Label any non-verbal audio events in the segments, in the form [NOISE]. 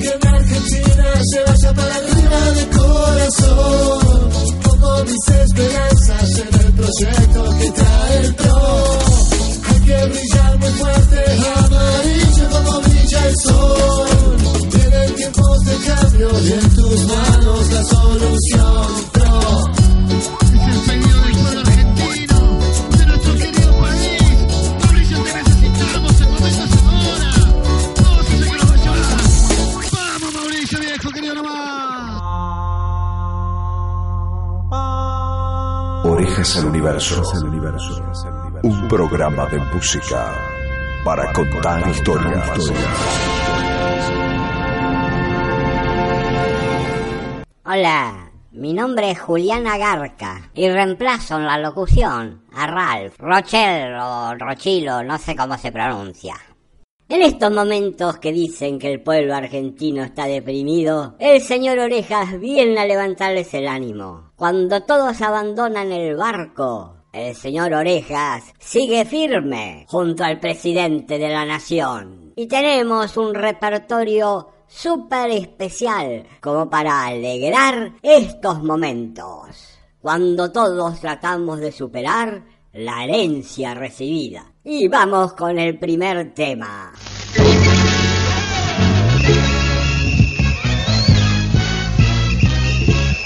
que en Argentina se vaya para arriba de corazón. Como mis esperanzas en el proyecto que trae el pro. Hay que brillar muy fuerte, amarillo como brilla el sol. Vienen tiempos de cambio y en tus manos la solución pro. Orejas al universo. Un programa de música para contar historias. Hola, mi nombre es Juliana Garca y reemplazo en la locución a Ralph, Rochelle o Rochilo, no sé cómo se pronuncia. En estos momentos que dicen que el pueblo argentino está deprimido, el señor Orejas viene a levantarles el ánimo. Cuando todos abandonan el barco, el señor Orejas sigue firme junto al presidente de la nación. Y tenemos un repertorio súper especial como para alegrar estos momentos. Cuando todos tratamos de superar la herencia recibida. Y vamos con el primer tema.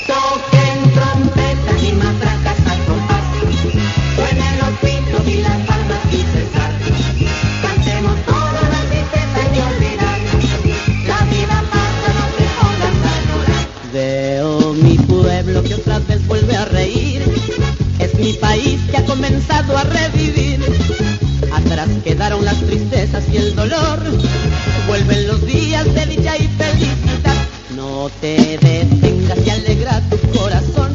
Toquen trompetas y matracas al compás. Suenen los pitos y las palmas y cesar. Cantemos todas las tristezas y olvidar. La vida pasa, no te pongas a llorar. Veo mi pueblo que otra vez vuelve a reír. Es mi país que ha comenzado a revivir. Quedaron las tristezas y el dolor. Vuelven los días de dicha y felicidad. No te detengas y alegra tu corazón.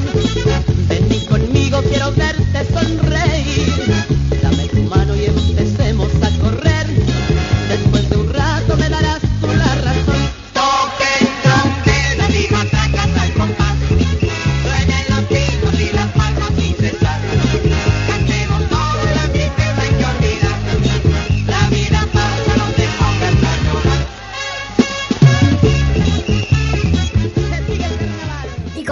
Vení conmigo, quiero verte sonreír.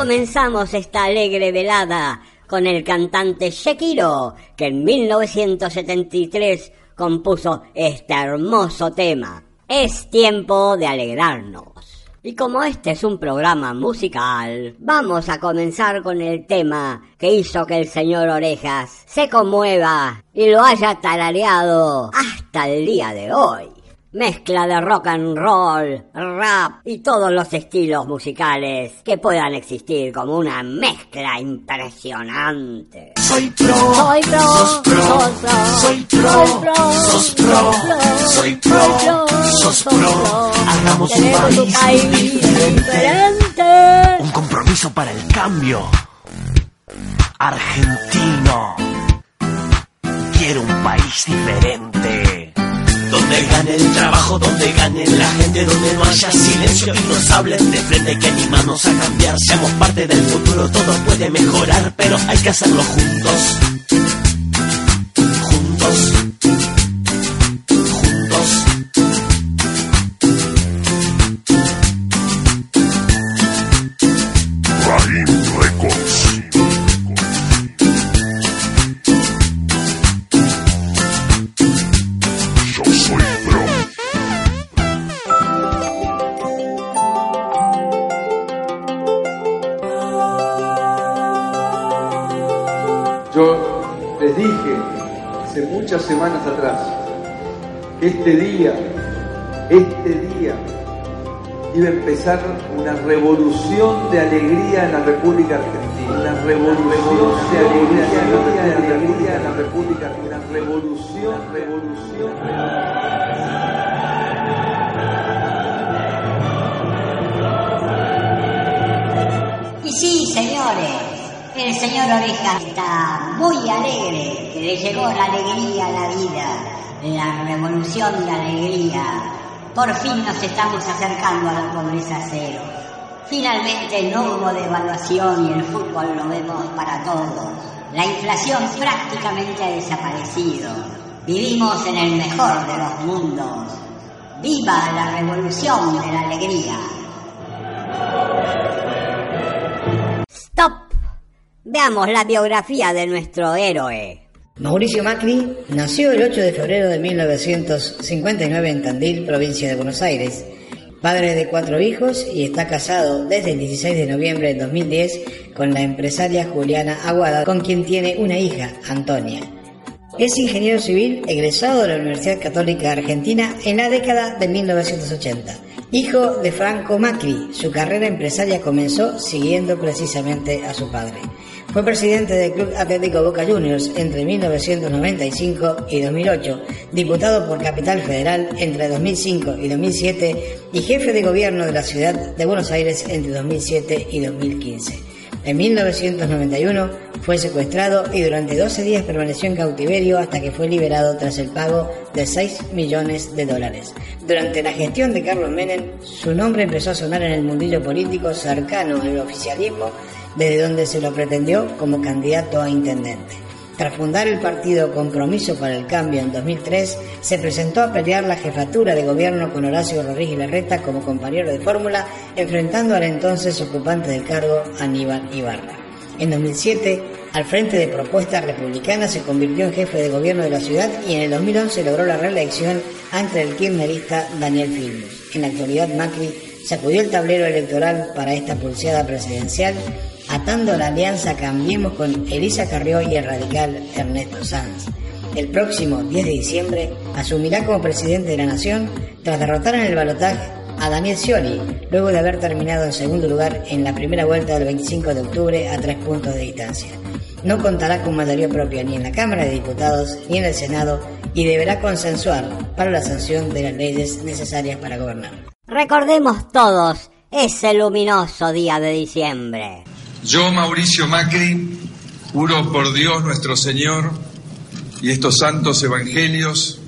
Comenzamos esta alegre velada con el cantante Shekiro, que en 1973 compuso este hermoso tema. Es tiempo de alegrarnos. Y como este es un programa musical, vamos a comenzar con el tema que hizo que el señor Orejas se conmueva y lo haya tarareado hasta el día de hoy. Mezcla de rock and roll, rap y todos los estilos musicales que puedan existir como una mezcla impresionante. Soy pro, Soy pro, sos pro, soy pro, soy pro, soy pro, sos pro, soy pro, sos pro. Hagamos un país país diferente. diferente. Un compromiso para el cambio. Argentino. Quiero un país diferente. Donde gane el trabajo, donde gane la gente, donde no haya silencio y nos hablen de frente que animamos a cambiar. Seamos parte del futuro, todo puede mejorar, pero hay que hacerlo. Juntos. Este día, este día, iba a empezar una revolución de alegría en la República Argentina. Una revolución de alegría, en la República Argentina. Una revolución, revolución. Y sí, señores, el señor Oreja está muy alegre, que le llegó la alegría a la vida, la revolución de alegría. Por fin nos estamos acercando a la pobreza cero. Finalmente no hubo devaluación y el fútbol lo vemos para todos. La inflación prácticamente ha desaparecido. Vivimos en el mejor de los mundos. ¡Viva la revolución de la alegría! ¡Stop! Veamos la biografía de nuestro héroe. Mauricio Macri nació el 8 de febrero de 1959 en Tandil, provincia de Buenos Aires. Padre de cuatro hijos y está casado desde el 16 de noviembre de 2010 con la empresaria Juliana Aguada, con quien tiene una hija, Antonia. Es ingeniero civil egresado de la Universidad Católica Argentina en la década de 1980. Hijo de Franco Macri, su carrera empresaria comenzó siguiendo precisamente a su padre. Fue presidente del Club Atlético Boca Juniors entre 1995 y 2008, diputado por Capital Federal entre 2005 y 2007 y jefe de gobierno de la ciudad de Buenos Aires entre 2007 y 2015. En 1991 fue secuestrado y durante 12 días permaneció en cautiverio hasta que fue liberado tras el pago de 6 millones de dólares. Durante la gestión de Carlos Menem, su nombre empezó a sonar en el mundillo político cercano al oficialismo, desde donde se lo pretendió como candidato a intendente. Tras fundar el partido Compromiso para el Cambio en 2003, se presentó a pelear la jefatura de gobierno con Horacio Rodríguez Larreta como compañero de fórmula, enfrentando al entonces ocupante del cargo Aníbal Ibarra. En 2007, al frente de propuestas republicanas, se convirtió en jefe de gobierno de la ciudad y en el 2011 logró la reelección ante el kirchnerista Daniel Filmus. En la actualidad, Macri sacudió el tablero electoral para esta pulseada presidencial atando la alianza Cambiemos con Elisa Carrió y el radical Ernesto Sanz. El próximo 10 de diciembre asumirá como presidente de la Nación tras derrotar en el balotaje a Daniel Scioli, luego de haber terminado en segundo lugar en la primera vuelta del 25 de octubre a tres puntos de distancia. No contará con mayoría propia ni en la Cámara de Diputados ni en el Senado y deberá consensuar para la sanción de las leyes necesarias para gobernar. Recordemos todos ese luminoso día de diciembre. Yo, Mauricio Macri, juro por Dios nuestro Señor y estos santos evangelios,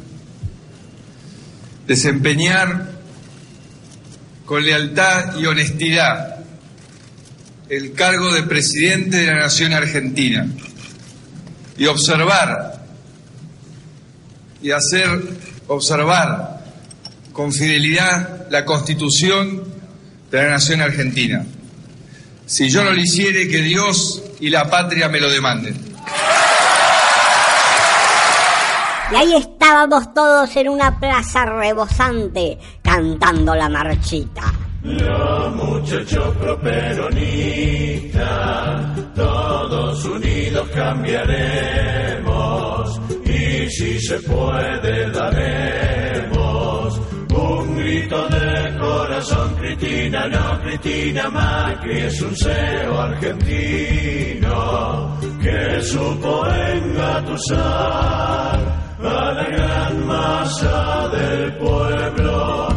desempeñar con lealtad y honestidad el cargo de presidente de la Nación Argentina y observar y hacer observar con fidelidad la Constitución de la Nación Argentina. Si yo no lo hiciere, que Dios y la patria me lo demanden. Y ahí estábamos todos en una plaza rebosante cantando la marchita. Los muchachos properonistas, todos unidos cambiaremos y si se puede daremos un grito de corazón, Cristina, no, Cristina Macri es un CEO argentino que supo engatusar a la gran masa del pueblo,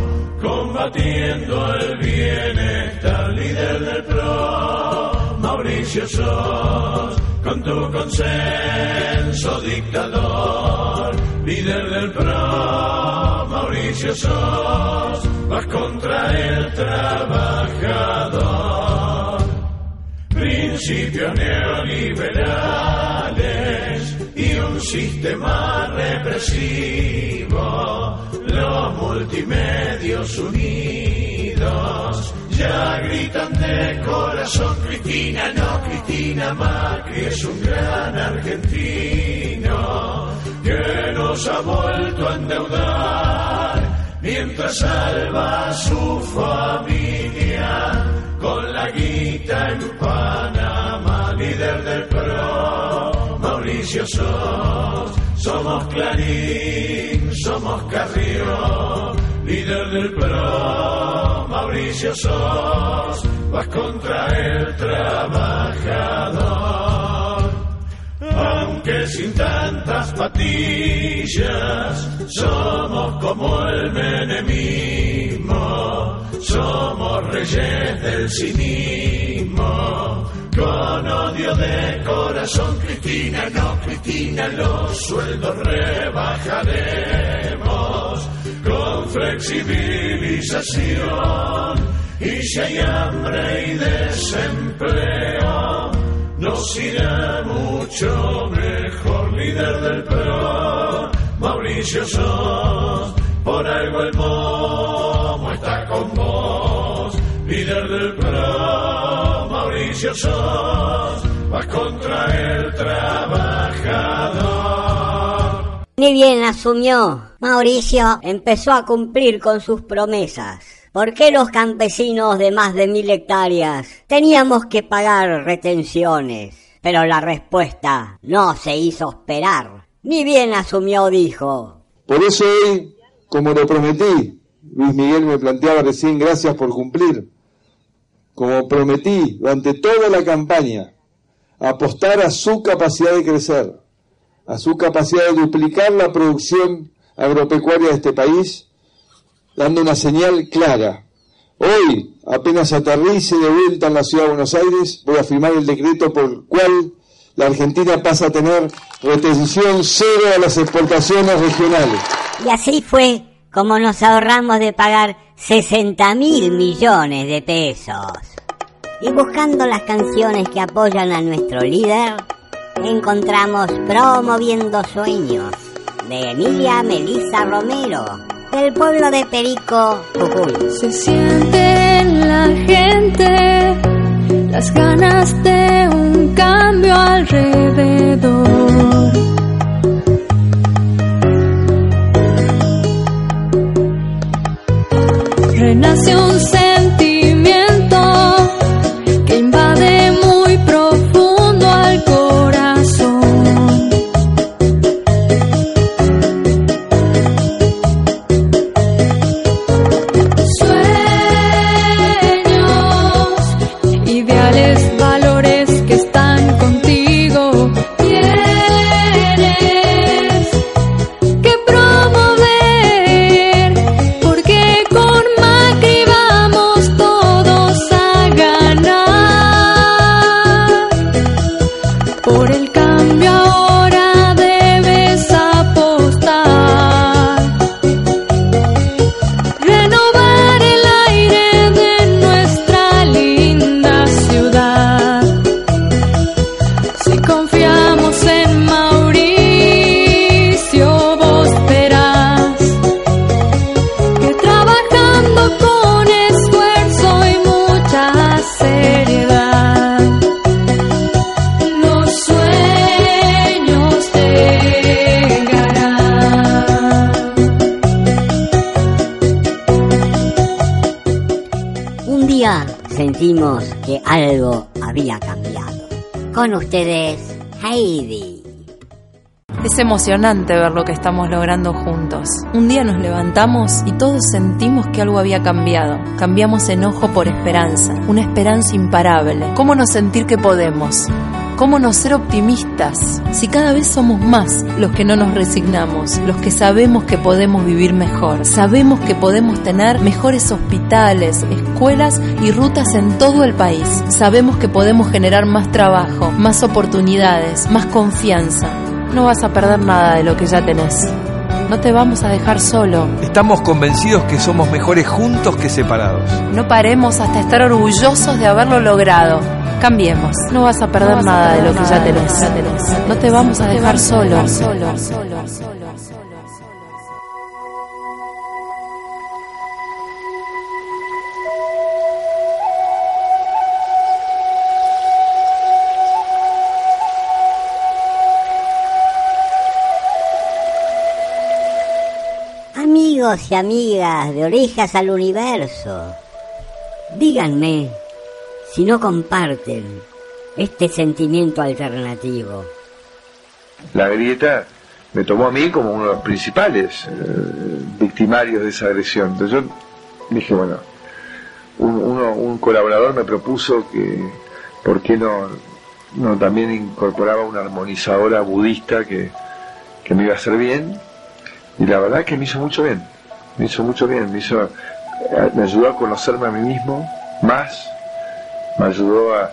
combatiendo el bienestar, líder del PRO, Mauricio Sos, con tu consenso dictador, líder del PRO, Mauricio Sos, vas contra el trabajador. Principios neoliberales y un sistema represivo, los multimedios unidos ya gritan de corazón, Cristina, no, Cristina Macri es un gran argentino que nos ha vuelto a endeudar mientras salva a su familia con la guita en Panamá, líder del PRO, Mauricio Sos, somos Clarín, somos Carrió, líder del PRO, Mauricio Sos, vas contra el trabajador. Aunque sin tantas patillas, somos como el menemismo, somos reyes del cinismo, con odio de corazón, Cristina, no, Cristina, los sueldos rebajaremos, con flexibilización, y si hay hambre y desempleo, nos irá mucho mejor, líder del PRO, Mauricio Sos, por algo el momo está con vos, líder del PRO, Mauricio Sos, vas contra el trabajador. Ni bien asumió, Mauricio empezó a cumplir con sus promesas. ¿Por qué los campesinos de más de mil hectáreas teníamos que pagar retenciones? Pero la respuesta no se hizo esperar. Ni bien asumió, dijo. Por eso hoy, como lo prometí, Luis Miguel me planteaba recién gracias por cumplir. Como prometí durante toda la campaña, apostar a su capacidad de crecer, a su capacidad de duplicar la producción agropecuaria de este país, dando una señal clara. Hoy, apenas aterrice de vuelta en la ciudad de Buenos Aires, voy a firmar el decreto por el cual la Argentina pasa a tener retención cero a las exportaciones regionales. Y así fue como nos ahorramos de pagar 60 mil millones de pesos. Y buscando las canciones que apoyan a nuestro líder, encontramos Promoviendo Sueños de Emilia Melisa Romero, del pueblo de Perico, Jujuy. Se siente en la gente las ganas de un cambio alrededor. Renace un sentimiento algo había cambiado. Con ustedes, Heidi. Es emocionante ver lo que estamos logrando juntos. Un día nos levantamos y todos sentimos que algo había cambiado. Cambiamos enojo por esperanza, una esperanza imparable. ¿Cómo no sentir que podemos? ¿Cómo no ser optimistas si cada vez somos más los que no nos resignamos, los que sabemos que podemos vivir mejor, sabemos que podemos tener mejores hospitales, escuelas y rutas en todo el país, sabemos que podemos generar más trabajo, más oportunidades, más confianza? No vas a perder nada de lo que ya tenés. No te vamos a dejar solo. Estamos convencidos que somos mejores juntos que separados. No paremos hasta estar orgullosos de haberlo logrado. Cambiemos. No vas a perder nada de lo que ya tenés. No te vamos a dejar solo. Amigos y amigas de Orejas al Universo, díganme si no comparten este sentimiento alternativo. La grieta me tomó a mí como uno de los principales eh, victimarios de esa agresión. Entonces yo dije, bueno, un, uno- un colaborador me propuso que, ¿por qué no, no también incorporaba una armonizadora budista que, que me iba a hacer bien? Y la verdad que me hizo mucho bien, me hizo mucho bien, me, hizo, me ayudó a conocerme a mí mismo más, me ayudó a,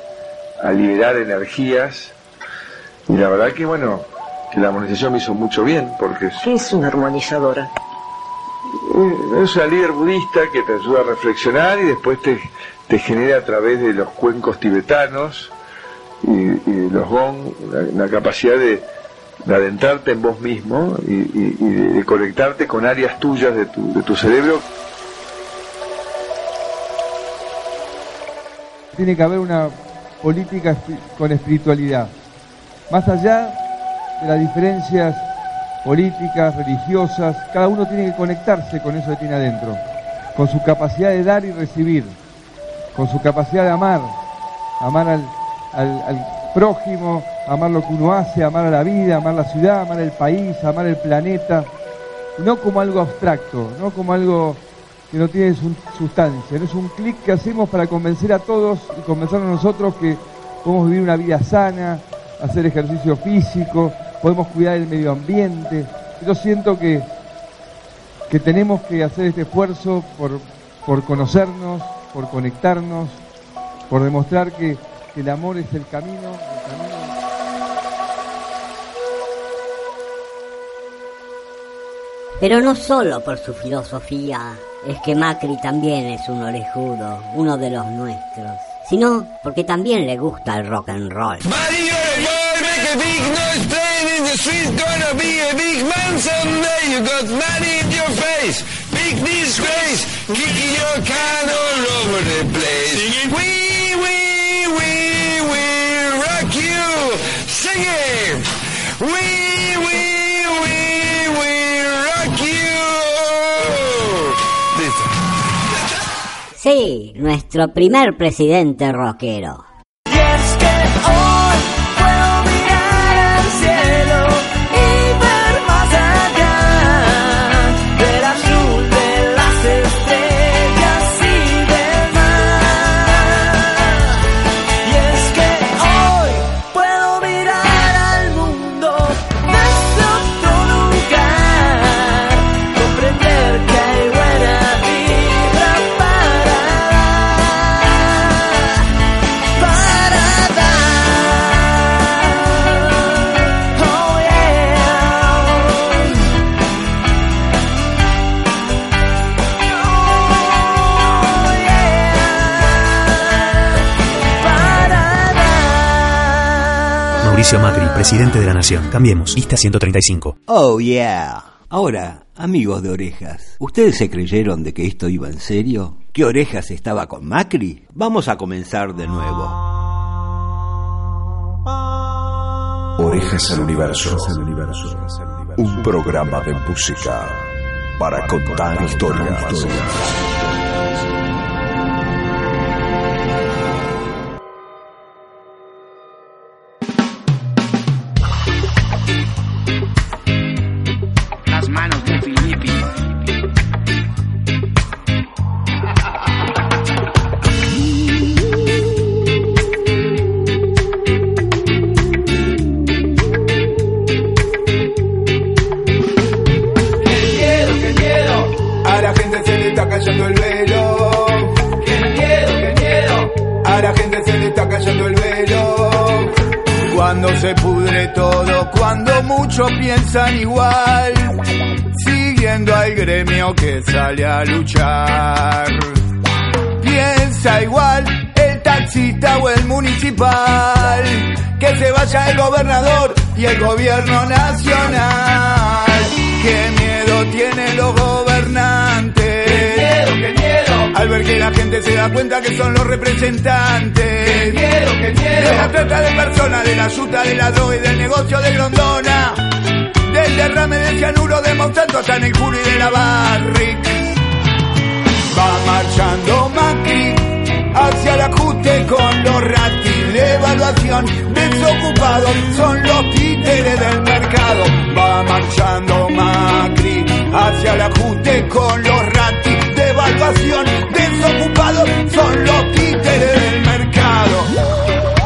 a liberar energías y la verdad que bueno, que la armonización me hizo mucho bien porque ¿Qué es una armonizadora? eh, es una líder budista que te ayuda a reflexionar y después te, te genera a través de los cuencos tibetanos y, y los gong una, una capacidad de, de adentrarte en vos mismo y, y- y de, de conectarte con áreas tuyas de tu, de tu cerebro. Tiene que haber una política con espiritualidad. Más allá de las diferencias políticas, religiosas, cada uno tiene que conectarse con eso que tiene adentro, con su capacidad de dar y recibir, con su capacidad de amar, amar al prójimo, amar lo que uno hace, amar a la vida, amar la ciudad, amar el país, amar el planeta, no como algo abstracto, no como algo que no tiene su- sustancia, no es un clic que hacemos para convencer a todos y convencernos a nosotros que podemos vivir una vida sana, hacer ejercicio físico, podemos cuidar el medio ambiente. Yo siento que, que tenemos que hacer este esfuerzo por, por conocernos, por conectarnos, por demostrar que, que el amor es el camino, el camino. Pero no solo por su filosofía es que Macri también es un orejudo, uno de los nuestros, sino porque también le gusta el rock and roll. Sí, nuestro primer presidente rockero. Mauricio Macri, presidente de la Nación. Cambiemos. Lista 135. Oh yeah. Ahora, amigos de Orejas, ¿ustedes se creyeron de que esto iba en serio? ¿Que Orejas estaba con Macri? Vamos a comenzar de nuevo. Orejas al Universo. Un programa de música para contar historias. Piensan igual, siguiendo al gremio que sale a luchar. Piensa igual el taxista o el municipal, que se vaya el gobernador y el gobierno nacional. Qué miedo tienen los gobernantes. Qué miedo, qué miedo. Al ver que la gente se da cuenta que son los representantes. Qué miedo, qué miedo. De la trata de personas, de la ayuda, de la droga y del negocio de Grondona. Del derrame de cianuro de Monsanto hasta en el culo y de la Barrick. Va marchando Macri hacia el ajuste con los ratis de evaluación. Desocupados son los títeres del mercado. Va marchando Macri hacia el ajuste con los ratis de evaluación. Desocupados son los títeres del mercado.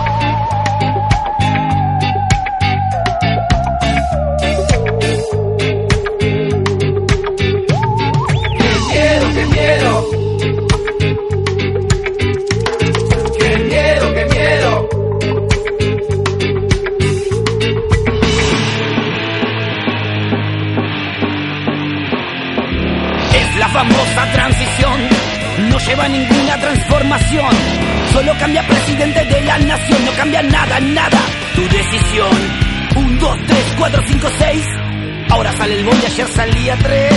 Ninguna transformación. Solo cambia presidente de la nación, no cambia nada, nada. Tu decisión 1, 2, 3, 4, 5, 6. Ahora sale el bondi, ayer salía 3.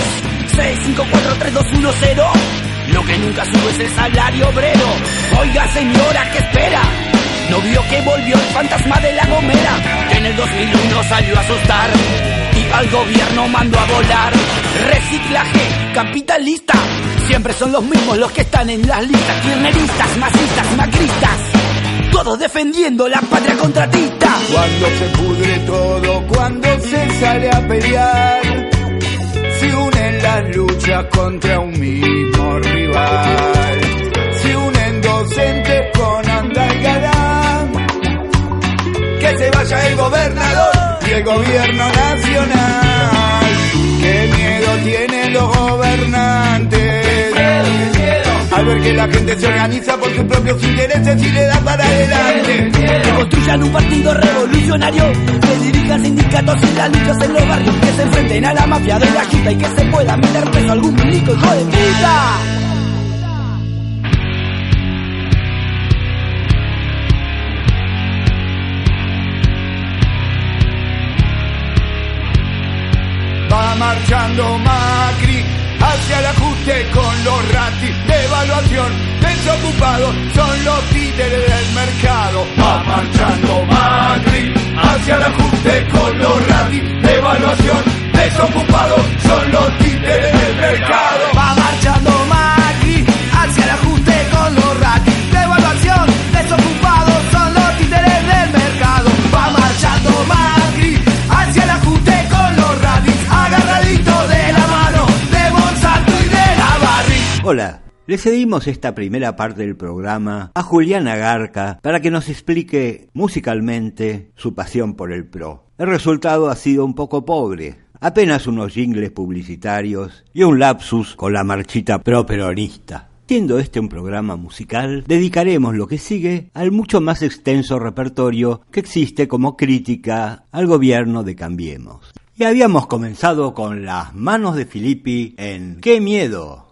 6, 5, 4, 3, 2, 1, 0. Lo que nunca sube es el salario obrero. Oiga señora, ¿qué espera? No vio que volvió el fantasma de la gomera. En el 2001 salió a asustar. Y al gobierno mandó a volar. Reciclaje capitalista. Siempre son los mismos los que están en las listas. Kirchneristas, masistas, macristas. Todos defendiendo la patria contratista. Cuando se pudre todo, cuando se sale a pelear, se unen las luchas contra un mismo rival. Se unen docentes con Andalgalán. Que se vaya el gobernador y el gobierno nacional. Qué miedo tienen los gobernantes. Al ver que la gente se organiza por sus propios intereses y le da para adelante. Que construyan un partido revolucionario. Que dirijan sindicatos y las luchas en los barrios. Que se enfrenten a la mafia de la quita y que se pueda meter preso algún milico hijo de puta. Va marchando Macri hacia el ajuste con los ratis de evaluación. Desocupados son los títeres del mercado. Va marchando Macri hacia el ajuste con los ratis de evaluación. Desocupados son los títeres del mercado. Hola, le cedimos esta primera parte del programa a Juliana Garca para que nos explique musicalmente su pasión por el pro. El resultado ha sido un poco pobre, apenas unos jingles publicitarios y un lapsus con la marchita pro peronista. Siendo este un programa musical, dedicaremos lo que sigue al mucho más extenso repertorio que existe como crítica al gobierno de Cambiemos. Y habíamos comenzado con las manos de Filippi en ¡Qué miedo!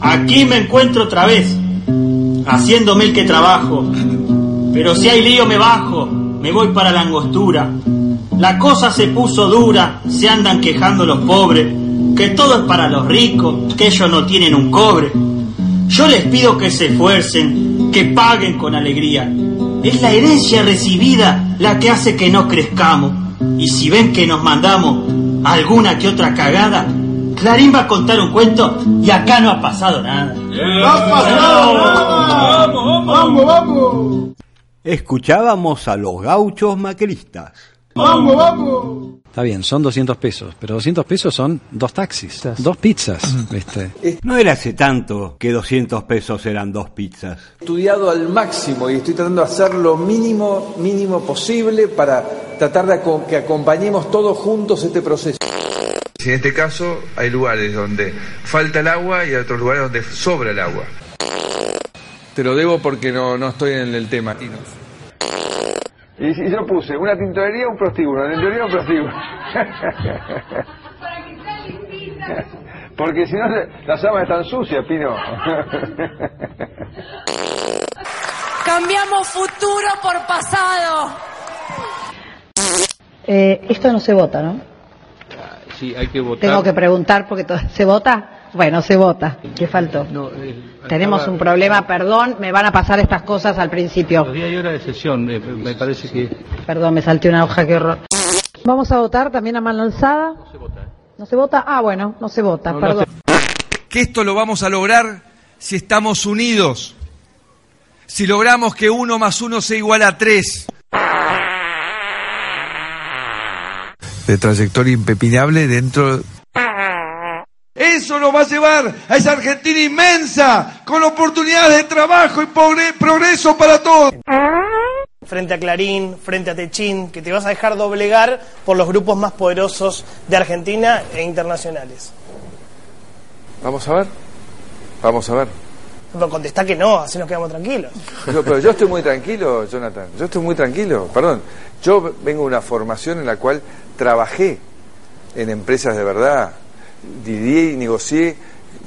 Aquí me encuentro otra vez, haciéndome el que trabajo. Pero si hay lío me bajo, me voy para la angostura. La cosa se puso dura, se andan quejando los pobres, que todo es para los ricos, que ellos no tienen un cobre. Yo les pido que se esfuercen, que paguen con alegría. Es la herencia recibida la que hace que no crezcamos. Y si ven que nos mandamos alguna que otra cagada, Clarín va a contar un cuento y acá no ha pasado nada. ¡Vamos, vamos, vamos! Escuchábamos a los gauchos macristas. ¡Vamos, vamos! Está bien, son 200 pesos, pero 200 pesos son dos taxis, dos pizzas. ¿viste? No era hace tanto que 200 pesos eran dos pizzas. estudiado al máximo y estoy tratando de hacer lo mínimo, mínimo posible para tratar de aco- que acompañemos todos juntos este proceso. En este caso hay lugares donde falta el agua y hay otros lugares donde sobra el agua. Te lo debo porque no, no estoy en el tema. Y, y yo puse una tintorería, un prostíbulo, una tintorería, un prostíbulo. Porque si no, las aguas están sucias, Pino. Cambiamos futuro por pasado. Eh, esto no se vota, ¿no? Sí, hay que votar. Tengo que preguntar porque to- se vota. Bueno, se vota. ¿Qué faltó? No, eh, Tenemos un problema, perdón, me van a pasar estas cosas al principio. Días y hora de sesión, eh, me parece que... Perdón, me salté una hoja, qué horror. ¿Vamos a votar también a mano alzada? No se vota. ¿No se vota? Ah, bueno, no se vota, perdón. que esto lo vamos a lograr si estamos unidos, si logramos que uno más uno sea igual a tres. De trayectoria impepinable dentro Eso nos va a llevar a esa Argentina inmensa, con oportunidades de trabajo y progre- progreso para todos. frente a Clarín, frente a Techín, que te vas a dejar doblegar por los grupos más poderosos de Argentina e internacionales. Vamos a ver. Vamos a ver. Pero contestá que no, así nos quedamos tranquilos. Yo- pero yo estoy muy tranquilo, Jonathan. Yo estoy muy tranquilo. Perdón. Yo vengo de una formación en la cual trabajé en empresas de verdad. Lidié y negocié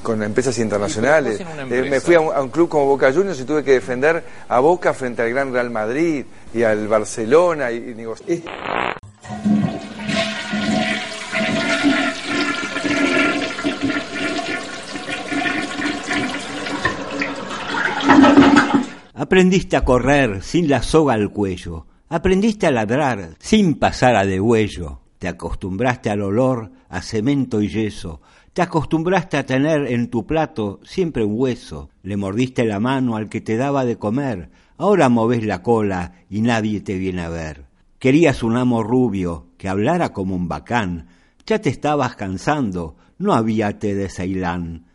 con empresas internacionales. Eh, me fui a un, a un club como Boca Juniors y tuve que defender a Boca frente al Gran Real Madrid y al Barcelona. Y, es- Aprendiste a correr sin la soga al cuello. Aprendiste a ladrar sin pasar a degüello. Te acostumbraste al olor a cemento y yeso. Te acostumbraste a tener en tu plato siempre un hueso. Le mordiste la mano al que te daba de comer. Ahora moves la cola y nadie te viene a ver. Querías un amo rubio que hablara como un bacán. Ya te estabas cansando, no había té de Ceilán.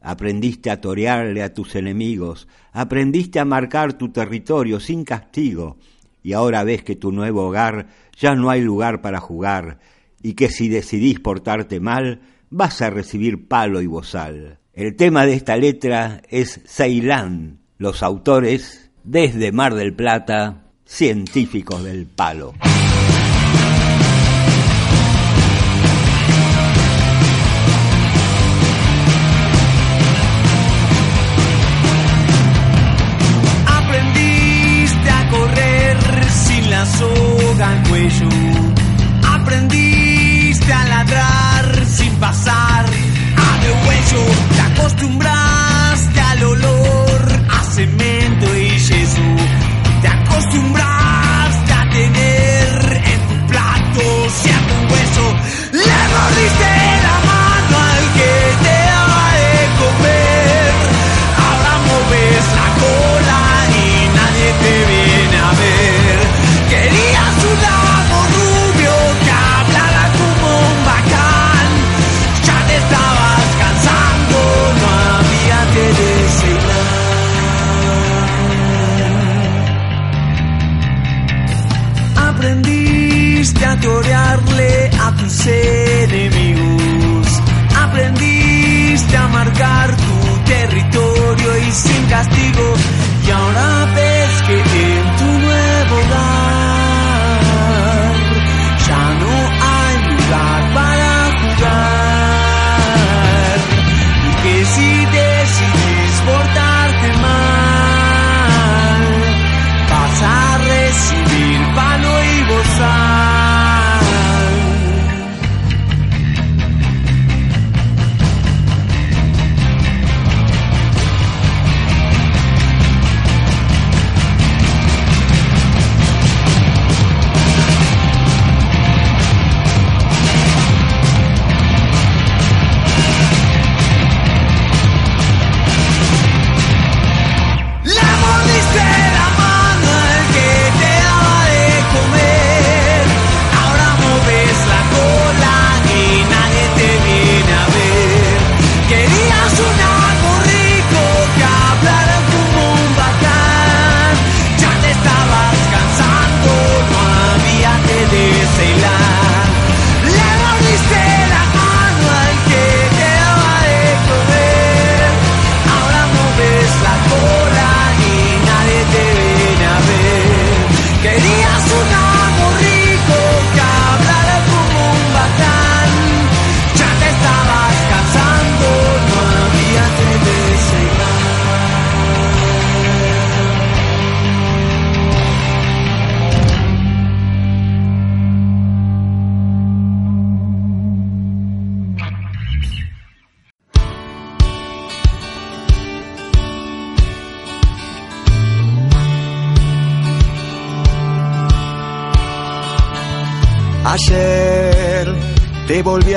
Aprendiste a torearle a tus enemigos, aprendiste a marcar tu territorio sin castigo, y ahora ves que tu nuevo hogar ya no hay lugar para jugar, y que si decidís portarte mal, vas a recibir palo y bozal. El tema de esta letra es Ceilán, los autores, desde Mar del Plata, científicos del palo.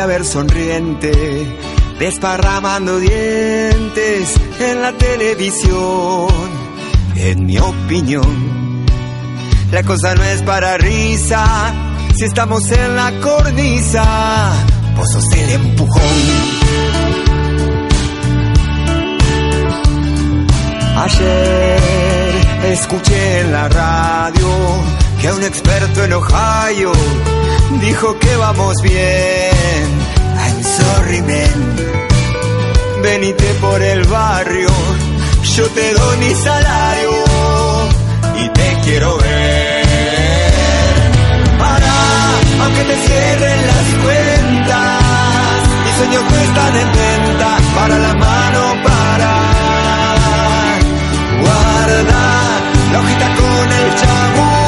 Ver sonriente, desparramando dientes en la televisión. En mi opinión, la cosa no es para risa. Si estamos en la cornisa, vos sos el empujón. Ayer escuché en la radio que un experto en Ohio dijo que vamos bien. I'm sorry, man. Venite por el barrio, yo te doy mi salario y te quiero ver. Para, aunque te cierren las cuentas, mis sueños cuestan en venta para la mano para. Guarda la hojita con el chabón.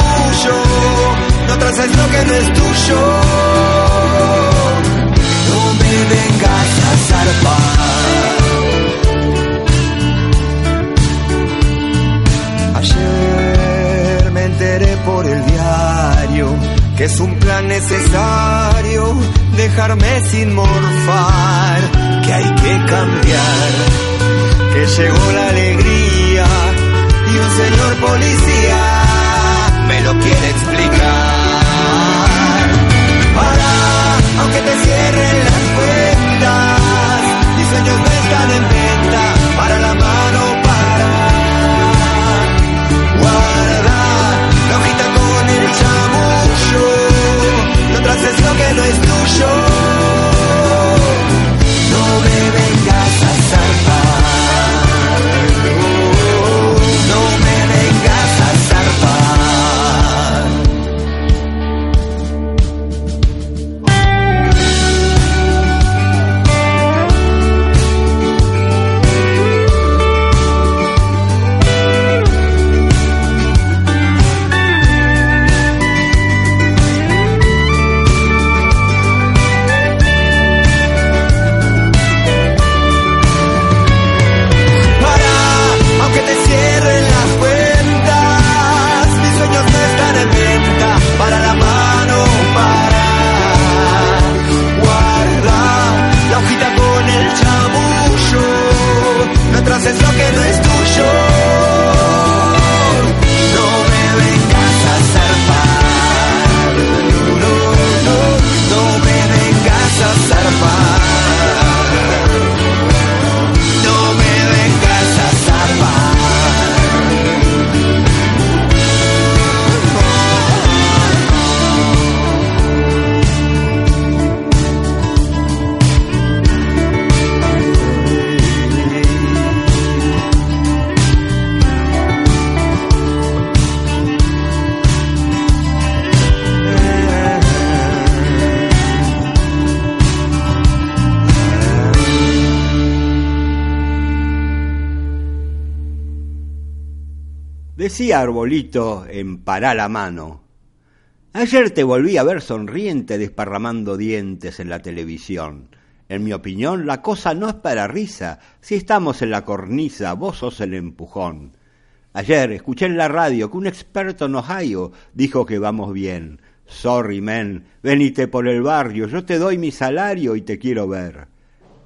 Piensas lo que no es tuyo. No me vengas a zarpar. Ayer me enteré por el diario que es un plan necesario dejarme sin morfar, que hay que cambiar, que llegó la alegría y un señor policía me lo quiere explicar. Para, aunque te cierren las cuentas, mis sueños no están en venta, para la mano para. Guarda la hojita con el chamullo, no traces lo que no es tuyo. Decía Arbolito en Pará la mano. Ayer te volví a ver sonriente desparramando dientes en la televisión. En mi opinión, la cosa no es para risa. Si estamos en la cornisa, vos sos el empujón. Ayer escuché en la radio que un experto en Ohio dijo que vamos bien. Sorry, men, venite por el barrio, yo te doy mi salario y te quiero ver.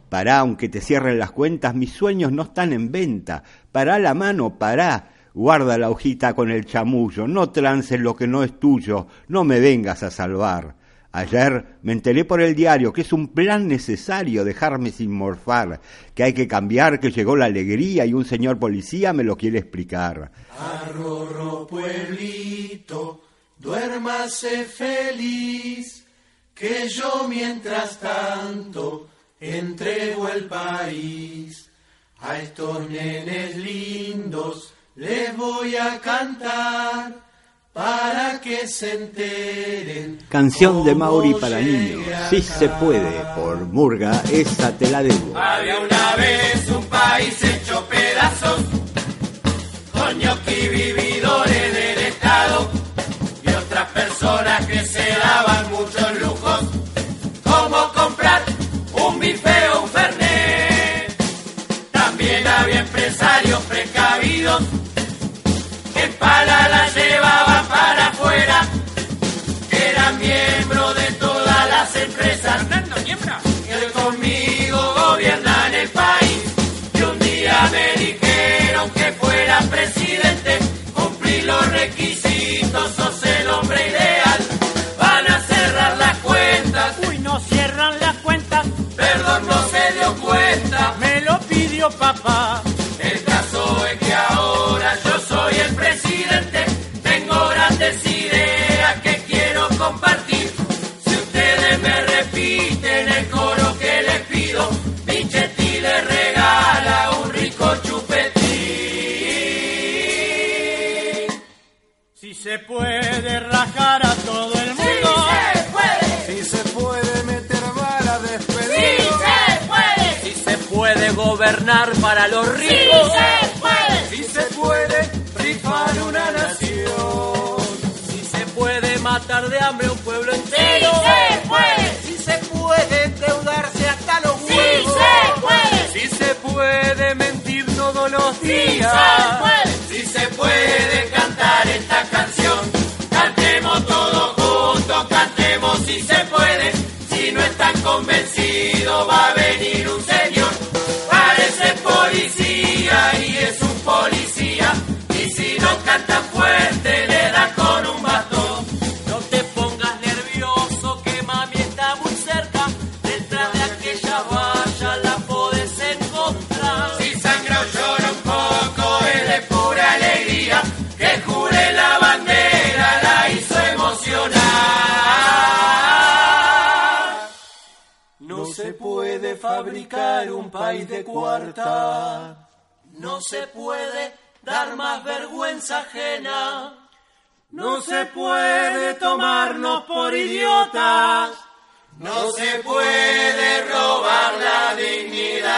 Pará, aunque te cierren las cuentas, mis sueños no están en venta. Pará la mano, pará. Guarda la hojita con el chamullo, no trances lo que no es tuyo, no me vengas a salvar. Ayer me enteré por el diario que es un plan necesario dejarme sin morfar, que hay que cambiar, que llegó la alegría y un señor policía me lo quiere explicar. Arrorro pueblito, duérmase feliz, que yo mientras tanto entrego el país. A estos nenes lindos les voy a cantar para que se enteren. Canción de Mauri para niños, si se puede, por Murga, esa te la debo. Había una vez un país hecho pedazos, con ñoqui vividores del Estado y otras personas que se daban precavidos que para la llevaban para afuera, eran miembros de todas las empresas que conmigo gobiernan el país. Y un día me dijeron que fuera presidente, cumplí los requisitos, sos el hombre ideal. Van a cerrar las cuentas. Uy, no cierran las cuentas. Perdón, no se dio cuenta. Me lo pidió papá. Se puede rajar a todo el mundo. se puede. Si se puede meter bala despedido. Sí se puede. Si se puede gobernar para los Sí ricos. se puede. Si se puede rifar una nación. Si se puede matar de hambre a un pueblo entero. Sí se puede. Si se puede endeudarse hasta los Sí huevos. se puede. Si se puede mentir todos los Sí días. se puede un país de cuarta. No se puede dar más vergüenza ajena. No se puede tomarnos por idiotas. No se puede robar la dignidad.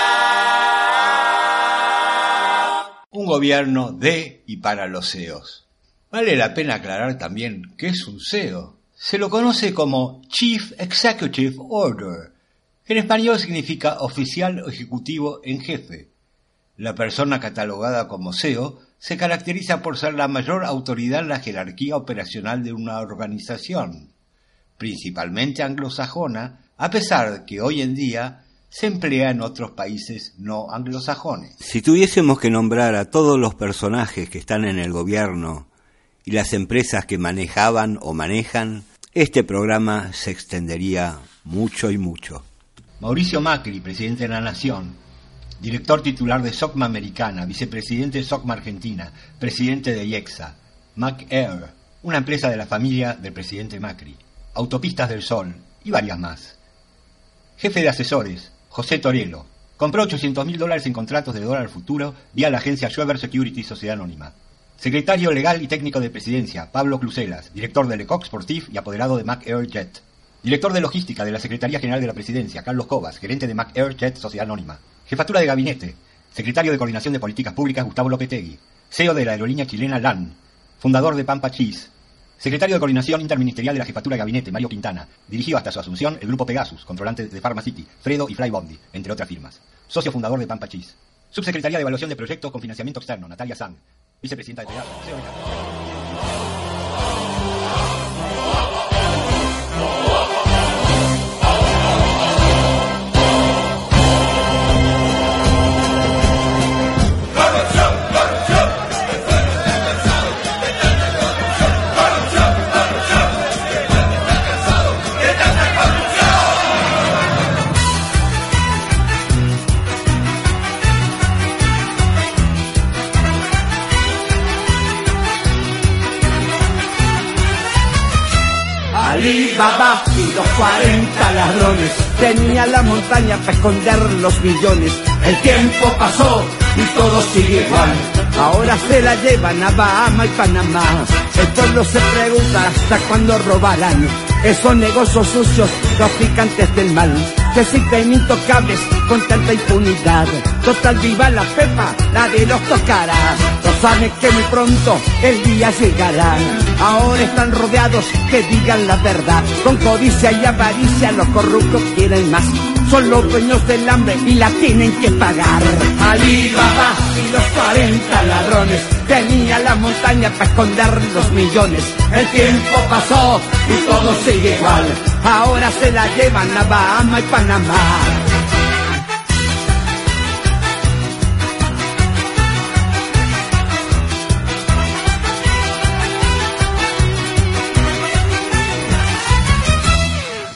Un gobierno de y para los CEOs. Vale la pena aclarar también qué es un CEO. Se lo conoce como Chief Executive Order, que en español significa oficial o ejecutivo en jefe. La persona catalogada como CEO se caracteriza por ser la mayor autoridad en la jerarquía operacional de una organización, principalmente anglosajona, a pesar de que hoy en día se emplea en otros países no anglosajones. Si tuviésemos que nombrar a todos los personajes que están en el gobierno y las empresas que manejaban o manejan, este programa se extendería mucho y mucho. Mauricio Macri, presidente de la Nación, director titular de SOCMA Americana, vicepresidente de SOCMA Argentina, presidente de IEXA, MacAir, una empresa de la familia del presidente Macri, Autopistas del Sol y varias más. Jefe de asesores, José Torello, compró 800 mil dólares en contratos de dólar futuro vía la agencia Schweber Security Sociedad Anónima. Secretario Legal y Técnico de Presidencia, Pablo Cluselas, director de Lecoq Sportif y apoderado de MacAir Jet. Director de Logística de la Secretaría General de la Presidencia, Carlos Cobas, gerente de MacAir Jet Sociedad Anónima. Jefatura de Gabinete, Secretario de Coordinación de Políticas Públicas, Gustavo Lopetegui. CEO de la aerolínea chilena LAN. Fundador de Pampa Cheese. Secretario de Coordinación Interministerial de la Jefatura de Gabinete, Mario Quintana. Dirigió hasta su asunción el grupo Pegasus, controlante de Pharma City, Fredo y Flybondi, entre otras firmas. Socio fundador de Pampa Cheese. Subsecretaría de Evaluación de Proyectos con Financiamiento Externo, Natalia Sang. Vicepresidenta de TEAD, CEO de Alibaba y los 40 ladrones tenía la montaña para esconder los millones. El tiempo pasó y todo sigue igual. Ahora se la llevan a Bahama y Panamá. El pueblo se pregunta hasta cuándo robarán. Esos negocios sucios, traficantes del mal, que siguen intocables con tanta impunidad. Total viva la pepa, nadie los tocará. No saben que muy pronto el día llegará. Ahora están rodeados, que digan la verdad. Con codicia y avaricia los corruptos quieren más. Son los dueños del hambre y la tienen que pagar. Alibaba y los 40 ladrones tenían la montaña para esconder los millones. El tiempo pasó y todo sigue igual. Ahora se la llevan a Bahama y Panamá.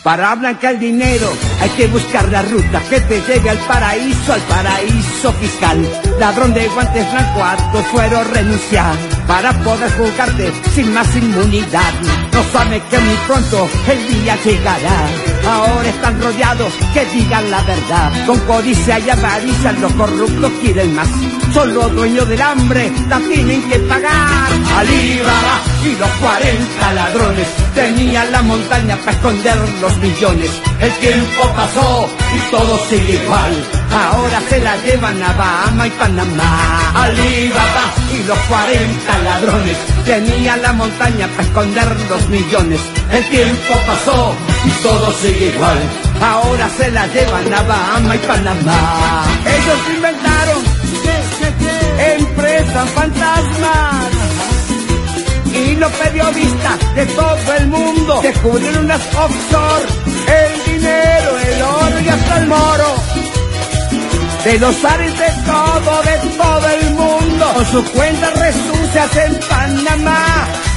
Para blanquear el dinero hay que buscar la ruta que te lleve al paraíso, al paraíso fiscal. Ladrón de guantes blancos a tu fuero renunciar para poder jugarte sin más inmunidad. No sabe que muy pronto el día llegará. Ahora están rodeados, que digan la verdad. Con codicia y avaricia los corruptos quieren más. Son los dueños del hambre, la tienen que pagar. Alibaba y los 40 ladrones tenían la montaña para esconder los millones. El tiempo pasó y todo sigue igual. Ahora se la llevan a Bahama y Panamá. Alibaba y los 40 ladrones tenían la montaña para esconder los millones. El tiempo pasó y todo sigue igual. Ahora se la llevan a Bahama y Panamá. Ellos inventaron empresas fantasmas. Y los periodistas de todo el mundo descubrieron unas offshore. El dinero, el oro y hasta el moro. De los ares de todo, de todo el mundo. Con sus cuentas resucias en Panamá,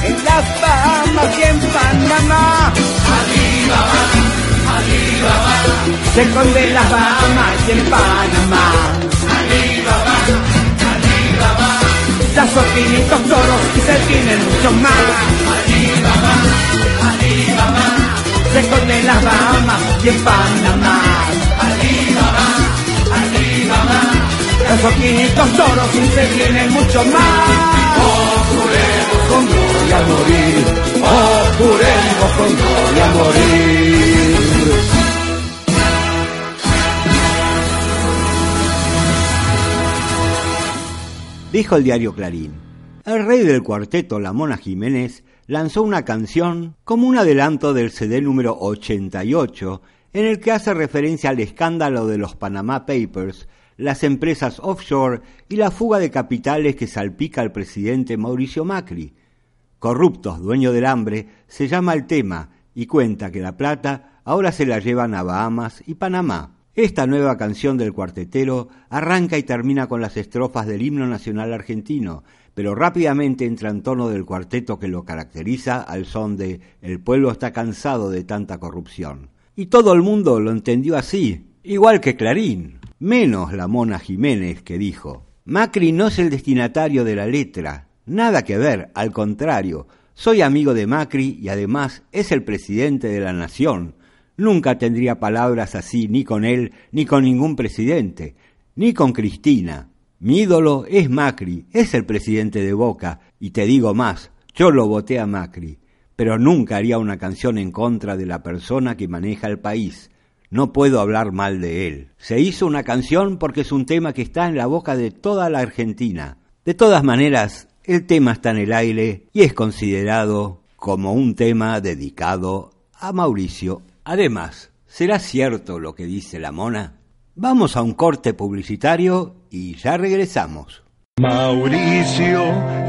en las Bahamas y en Panamá. Alibaba, Alibaba. Se esconde las Bahamas y en Panamá. Alibaba, Alibaba. Ya son 500 toros y se tienen muchos más. Alibaba, Alibaba. Se esconde las Bahamas y en Panamá. Ya son 500 toros y se tienen mucho más. Con gloria morir. Con gloria morir. Dijo el diario Clarín. El rey del cuarteto, la Mona Jiménez, lanzó una canción como un adelanto del CD número 88, en el que hace referencia al escándalo de los Panama Papers, las empresas offshore y la fuga de capitales que salpica al presidente Mauricio Macri. Corruptos, dueños del hambre, se llama el tema y cuenta que la plata ahora se la llevan a Bahamas y Panamá. Esta nueva canción del cuartetero arranca y termina con las estrofas del himno nacional argentino, pero rápidamente entra en tono del cuarteto que lo caracteriza al son de El pueblo está cansado de tanta corrupción. Y todo el mundo lo entendió así, igual que Clarín, menos la mona Jiménez que dijo, Macri no es el destinatario de la letra, nada que ver, al contrario, soy amigo de Macri y además es el presidente de la nación. Nunca tendría palabras así ni con él ni con ningún presidente, ni con Cristina. Mi ídolo es Macri, es el presidente de Boca, y te digo más, yo lo voté a Macri, pero nunca haría una canción en contra de la persona que maneja el país. No puedo hablar mal de él. Se hizo una canción porque es un tema que está en la boca de toda la Argentina. De todas maneras, el tema está en el aire y es considerado como un tema dedicado a Mauricio. Además, ¿será cierto lo que dice la mona? Vamos a un corte publicitario y ya regresamos. Mauricio,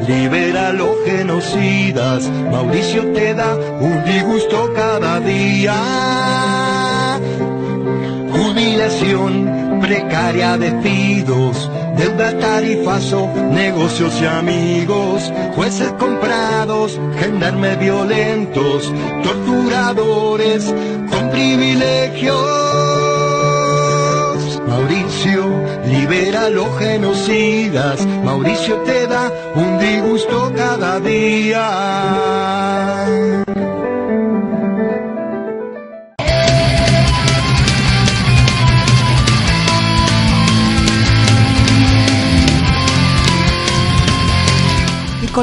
libera a los genocidas. Mauricio te da un disgusto cada día. Jubilación precaria, despidos, deuda tarifazo, negocios y amigos, jueces comprados, gendarmes violentos, torturadores con privilegios. Mauricio, libera a los genocidas. Mauricio te da un disgusto cada día.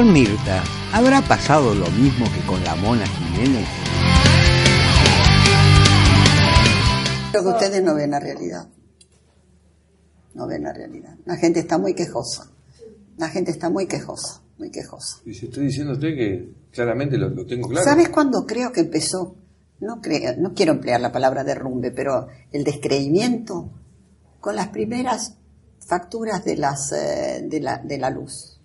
Con Mirta, ¿habrá pasado lo mismo que con la Mona Jiménez? Creo que ustedes no ven la realidad. No ven la realidad. La gente está muy quejosa. La gente está muy quejosa, muy quejosa. Y si estoy diciéndote que claramente lo, lo tengo claro. ¿Sabes cuándo creo que empezó? No, creo, no quiero emplear la palabra derrumbe, pero el descreimiento con las primeras facturas de, las, eh, de, la, de la luz.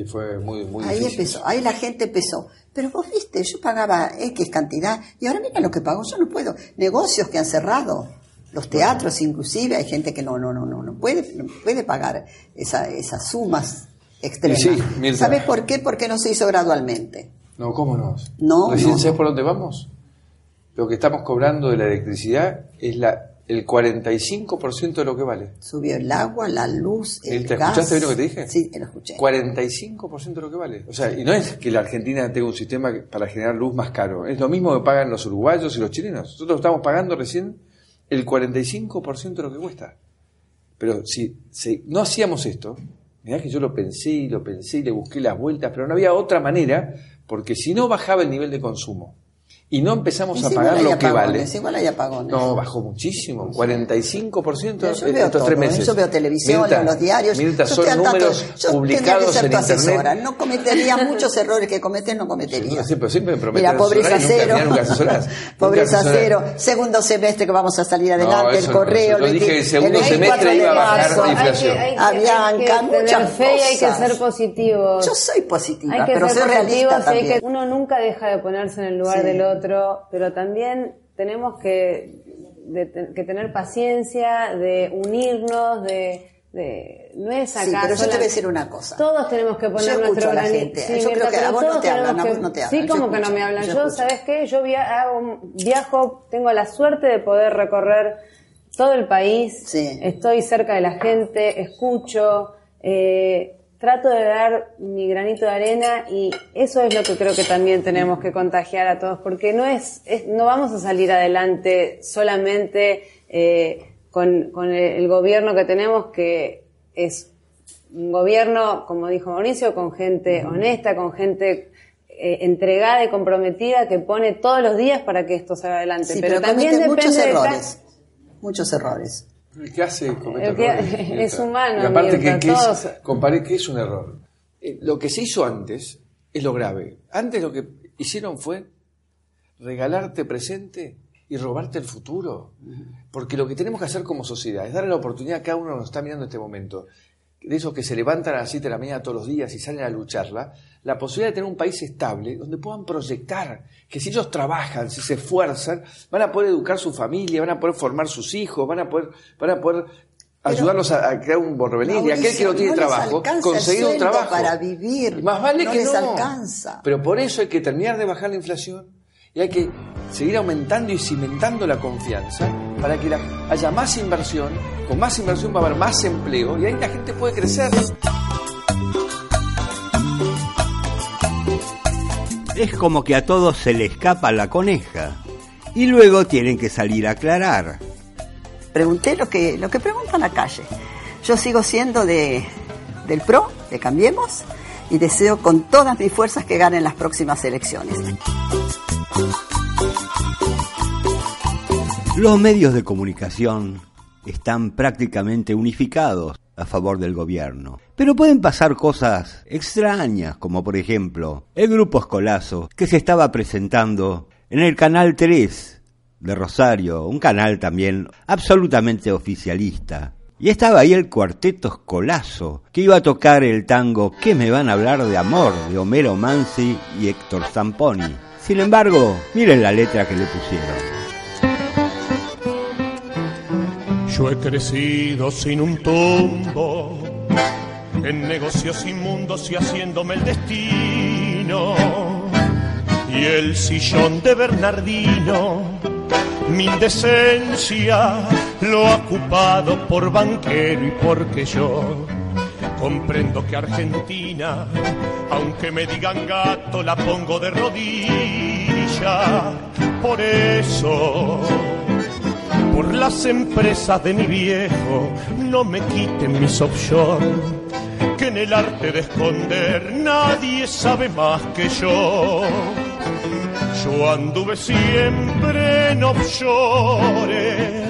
Y fue muy, muy ahí difícil. empezó, ahí la gente empezó. Pero vos viste, yo pagaba X cantidad y ahora mira lo que pago, yo no puedo. Negocios que han cerrado, los teatros inclusive, hay gente que no, no, no, no, no puede, no puede pagar esa, esas sumas extremas. Sí, Mirta. ¿Sabes por qué? Porque no se hizo gradualmente. No, ¿cómo no? No, ¿Recién no, sabes por dónde vamos? Lo que estamos cobrando de la electricidad es la, el 45% de lo que vale. Subió el agua, la luz, el ¿Te gas. escuchaste bien lo que te dije? Sí, lo escuché. 45% de lo que vale. O sea, y no es que la Argentina tenga un sistema para generar luz más caro. Es lo mismo que pagan los uruguayos y los chilenos. Nosotros estamos pagando recién el 45% de lo que cuesta. Pero si, si no hacíamos esto, mirá que yo lo pensé y lo pensé y le busqué las vueltas, pero no había otra manera, porque si no bajaba el nivel de consumo y no empezamos a pagar lo que vale. igual hay apagones. No, bajó muchísimo, 45% Pero yo en estos tres ¿eh? meses. yo veo televisión, Mirta, los diarios. Mirta, yo son números Yo tendría que publicados ser en tu internet. asesora. No cometería muchos errores que cometes, no cometería. Siempre, siempre me prometes Mira, pobreza nunca- cero. nunca asesorás. pobreza [LAUGHS] Nunca cero. Segundo semestre que vamos a salir adelante. No, el correo. no. Yo el dije que 20 el segundo 24 semestre iba a bajar marzo. la inflación. Hay que- a Bianca, hay que muchas fe y hay que cosas. ser positivos. Yo soy positiva, Hay que pero ser soy realista también. uno nunca deja de ponerse en el lugar Sí. del otro, pero también tenemos que, de- que tener paciencia, de unirnos, de, de- no es Sí, acá. pero yo te voy a decir una cosa. Todos tenemos que poner Yo nuestro a la grani- gente. Sí, Yo creo que a vos no te hablan, tenemos a vos que- no te Sí, hablan, yo como que no me hablan. yo Yo. ¿sabes qué? Yo via- hago viajo, tengo la suerte de poder recorrer todo el país. Estoy cerca de la gente, escucho, eh, trato de dar mi granito de arena y eso es lo que creo que también tenemos que contagiar a todos, porque no es, es- no vamos a salir adelante solamente eh, con, con el, gobierno que tenemos, que es un gobierno, como dijo Mauricio, con gente honesta, con gente eh, entregada y comprometida que pone todos los días para que esto salga adelante. Sí, pero, pero también depende muchos de errores. Muchos errores. Que hace comete El que- errores, Mirta. es humano, Y aparte, que, que es, comparé que es un error. Eh, lo que se hizo antes es lo grave. Antes lo que hicieron fue regalarte presente y robarte el futuro. Porque lo que tenemos que hacer como sociedad es darle la oportunidad a cada uno que nos está mirando en este momento, de esos que se levantan a las 7 de la mañana todos los días y salen a lucharla, la posibilidad de tener un país estable donde puedan proyectar que si ellos trabajan, si se esfuerzan, van a poder educar su familia, van a poder formar sus hijos, van a poder, van a poder ayudarlos a, a crear un porvenir. y aquel que no tiene no trabajo, conseguir un trabajo. para vivir. Más vale no que les no. alcanza. Pero por eso hay que terminar de bajar la inflación y hay que seguir aumentando y cimentando la confianza para que haya más inversión. Con más inversión va a haber más empleo y ahí la gente puede crecer. Es como que a todos se le escapa la coneja. Y luego tienen que salir a aclarar. Pregunté lo que, lo que pregunta la calle. Yo sigo siendo de, del PRO, de Cambiemos, y deseo con todas mis fuerzas que ganen las próximas elecciones. Los medios de comunicación están prácticamente unificados a favor del gobierno. Pero pueden pasar cosas extrañas, como por ejemplo el grupo Escolazo, que se estaba presentando en el Canal 3 de Rosario, un canal también absolutamente oficialista. Y estaba ahí el cuarteto Escolazo, que iba a tocar el tango ¿Qué me van a hablar de amor? de Homero Mansi y Héctor Zamponi. Sin embargo, miren la letra que le pusieron. Yo he crecido sin un tumbo, en negocios inmundos y haciéndome el destino. Y el sillón de Bernardino, mi indecencia, lo ha ocupado por banquero y porque yo comprendo que Argentina, aunque me digan gato, la pongo de rodilla. Por eso por las empresas de mi viejo, no me quiten mis offshore, que en el arte de esconder nadie sabe más que yo. Yo anduve siempre en offshore,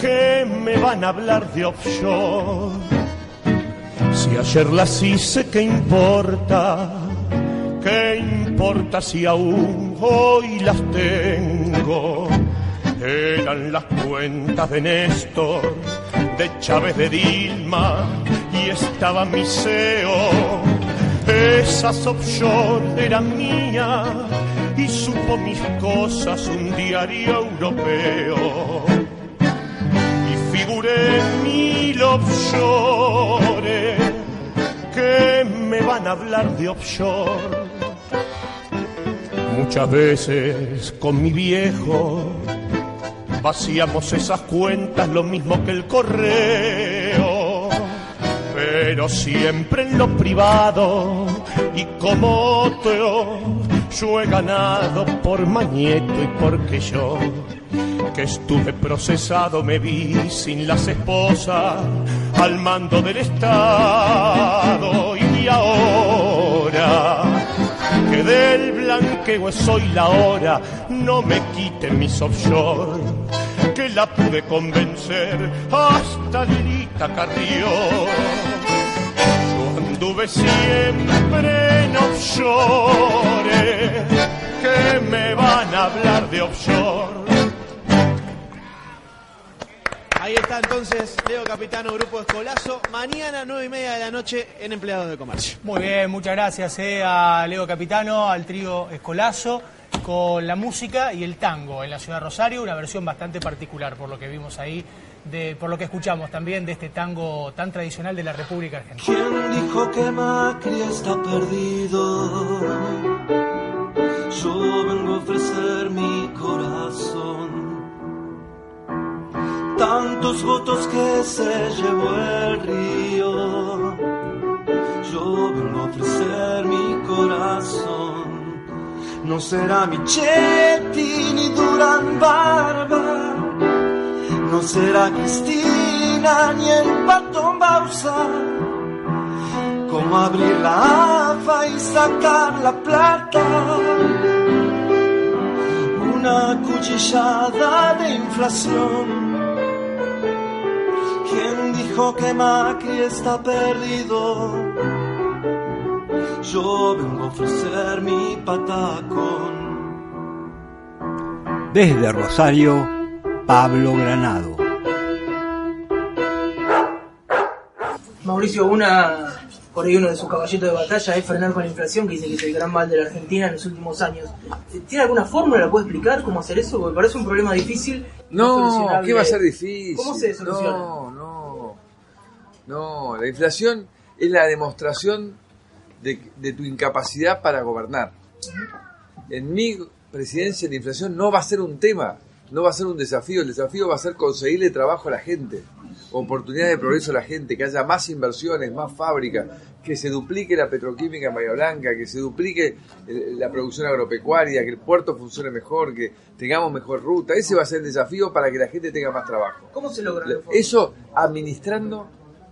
que me van a hablar de offshore. Si ayer las hice, ¿qué importa? ¿Qué importa si aún hoy las tengo? Eran las cuentas de Néstor, de Chávez de Dilma y estaba mi CEO. Esas offshore eran mías y supo mis cosas un diario europeo. Y figuré en mil offshore me van a hablar de offshore. Muchas veces con mi viejo vaciamos esas cuentas lo mismo que el correo, pero siempre en lo privado y como otro yo he ganado por Mañeto y porque yo que estuve procesado me vi sin las esposas al mando del Estado y ahora que del blanqueo soy la hora, no me quiten mis offshore, que la pude convencer hasta Lilita Carrió. Yo anduve siempre en offshore, que me van a hablar de offshore. Ahí está entonces Leo Capitano, Grupo Escolazo. Mañana, nueve y media de la noche, en Empleados de Comercio. Muy bien, muchas gracias eh, a Leo Capitano, al trío Escolazo. con la música y el tango en la ciudad de Rosario, una versión bastante particular por lo que vimos ahí, de, por lo que escuchamos también de este tango tan tradicional de la República Argentina. ¿Quién dijo que Macri está perdido? Yo vengo a ofrecer mi corazón. Tantos votos que se llevó el río. Yo vengo a ofrecer mi corazón. No será Michetti ni Durán Barba. No será Cristina ni el Patón Bausa. Como abrir la AFA y sacar la plata. Una cuchillada de inflación. ¿Quién dijo que Macri está perdido? Yo vengo a ofrecer mi patacón. Desde Rosario, Pablo Granado. Mauricio, una por ahí uno de sus caballitos de batalla es frenar con la inflación, que dice que es el gran mal de la Argentina en los últimos años. ¿Tiene alguna fórmula? ¿La puede explicar cómo hacer eso? Porque parece un problema difícil. No. ¿qué va a ser difícil? ¿Cómo se soluciona? No, no. No, la inflación es la demostración de, de tu incapacidad para gobernar. En mi presidencia la inflación no va a ser un tema, no va a ser un desafío. El desafío va a ser conseguirle trabajo a la gente, oportunidades de progreso a la gente, que haya más inversiones, más fábricas, que se duplique la petroquímica en Bahía Blanca, que se duplique el- la producción agropecuaria, que el puerto funcione mejor, que tengamos mejor ruta. Ese va a ser el desafío para que la gente tenga más trabajo. ¿Cómo se logra? Eso administrando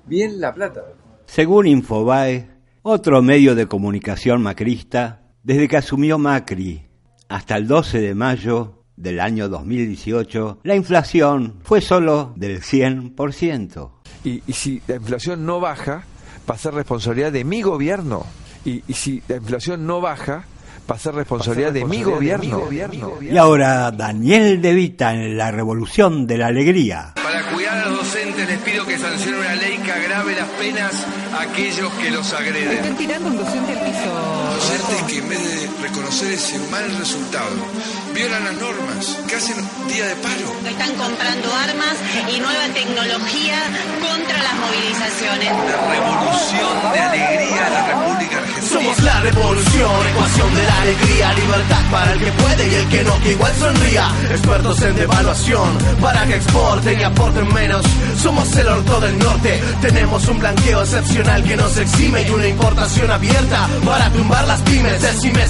bien la plata. Según Infobae, otro medio de comunicación macrista, desde que asumió Macri hasta el 12 de mayo del año 2018, la inflación fue solo del 100%. Y, y si la inflación no baja, va a ser responsabilidad de mi gobierno. Y, y si la inflación no baja, va a ser responsabilidad de mi gobierno. Y ahora Daniel De Vita en la Revolución de la Alegría. Para cuidar a los docentes les pido que sancionen una ley que agrave las penas a aquellos que los agreden. Están tirando un docente al piso. De reconocer ese mal resultado, violan las normas, que hacen día de paro. Están comprando armas y nueva tecnología contra las movilizaciones. La revolución de alegría de la República Argentina. Somos la revolución, ecuación de la alegría, libertad para el que puede y el que no, que igual sonría. Expertos en devaluación, para que exporten y aporten menos. Somos el orto del norte, tenemos un blanqueo excepcional que nos exime y una importación abierta para tumbar las pymes.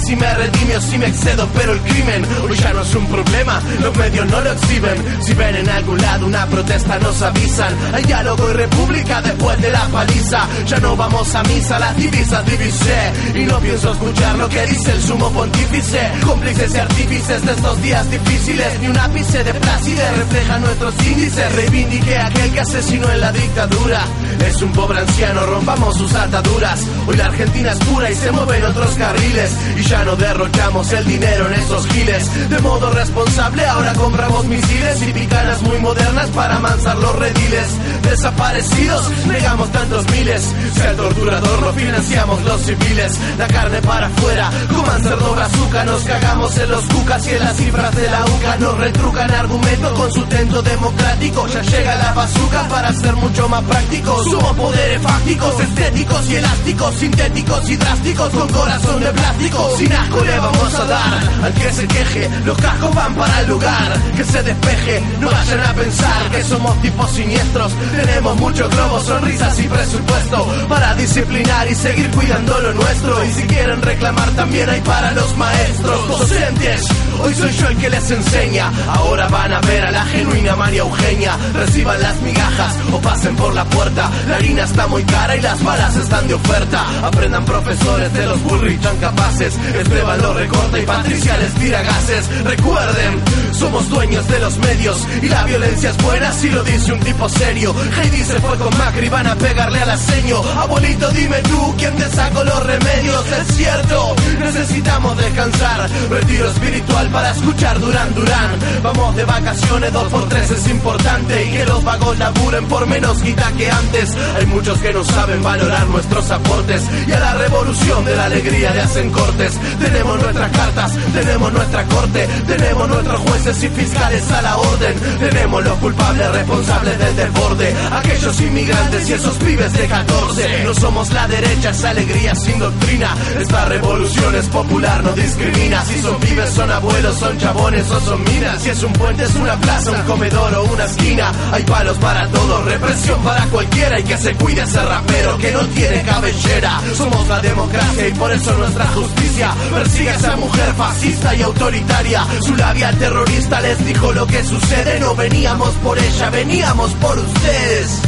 Si me redime o si me excedo, pero el crimen hoy ya no es un problema, los medios no lo exhiben. Si ven en algún lado una protesta nos avisan. Hay diálogo y república después de la paliza. Ya no vamos a misa, las divisas divisé. Y no pienso escuchar lo que dice el sumo pontífice. Cómplices y artífices de estos días difíciles. Ni un ápice de placidez refleja nuestros índices. Reivindique a aquel que asesinó en la dictadura. Es un pobre anciano, rompamos sus ataduras. Hoy la Argentina es pura y se mueve en otros carriles. Y ya no derrochamos el dinero en esos giles. De modo responsable, ahora compramos misiles y picanas muy modernas para amansar los rediles. Desaparecidos, negamos tantos miles. Si al torturador lo financiamos los civiles, la carne para afuera, coman cerdo brazuca, nos cagamos en los cucas y en las cifras de la UCA nos retrucan argumentos con sustento democrático. Ya llega la bazuca para ser mucho más prácticos. Somos poderes fácticos, estéticos y elásticos, sintéticos y drásticos, con corazón de plástico. Sin asco le vamos a dar al que se queje. Los cascos van para el lugar, que se despeje. No vayan a pensar que somos tipos siniestros. Tenemos muchos globos, sonrisas y presupuesto para disciplinar y seguir cuidando lo nuestro. Y si quieren reclamar, también hay para los maestros. Docentes, hoy soy yo el que les enseña. Ahora van a ver a la genuina María Eugenia. Reciban las migajas o pasen por la puerta. La harina está muy cara y las balas están de oferta. Aprendan profesores de los Bullrich tan capaces. Esteban lo recorta y Patricia les tira gases. Recuerden, somos dueños de los medios y la violencia es buena si lo dice un tipo serio. Heidi se fue con Macri, van a pegarle al aceño. Abuelito, dime tú quién te sacó los remedios. Es cierto, necesitamos necesitamos descansar. Retiro espiritual para escuchar Durán Durán. Vamos de vacaciones, dos por tres es importante. Y que los vagos laburen por menos guita que antes. Hay muchos que no saben valorar nuestros aportes. Y a la revolución de la alegría le hacen cortes. Tenemos nuestras cartas, tenemos nuestra corte. Tenemos nuestros jueces y fiscales a la orden. Tenemos los culpables responsables del desborde. Aquellos inmigrantes y esos pibes de 14. No somos la derecha, es alegría sin doctrina. Esta revolución es popular, no discrimina. Si son pibes, son abuelos, son chabones o son minas. Si es un puente, es una plaza, un comedor o una esquina. Hay palos para todos, represión para cualquiera. Y que se cuide ese rapero que no tiene cabellera. Somos la democracia y por eso nuestra justicia persigue a esa mujer fascista y autoritaria. Su labial terrorista les dijo lo que sucede. No veníamos por ella, veníamos por ustedes.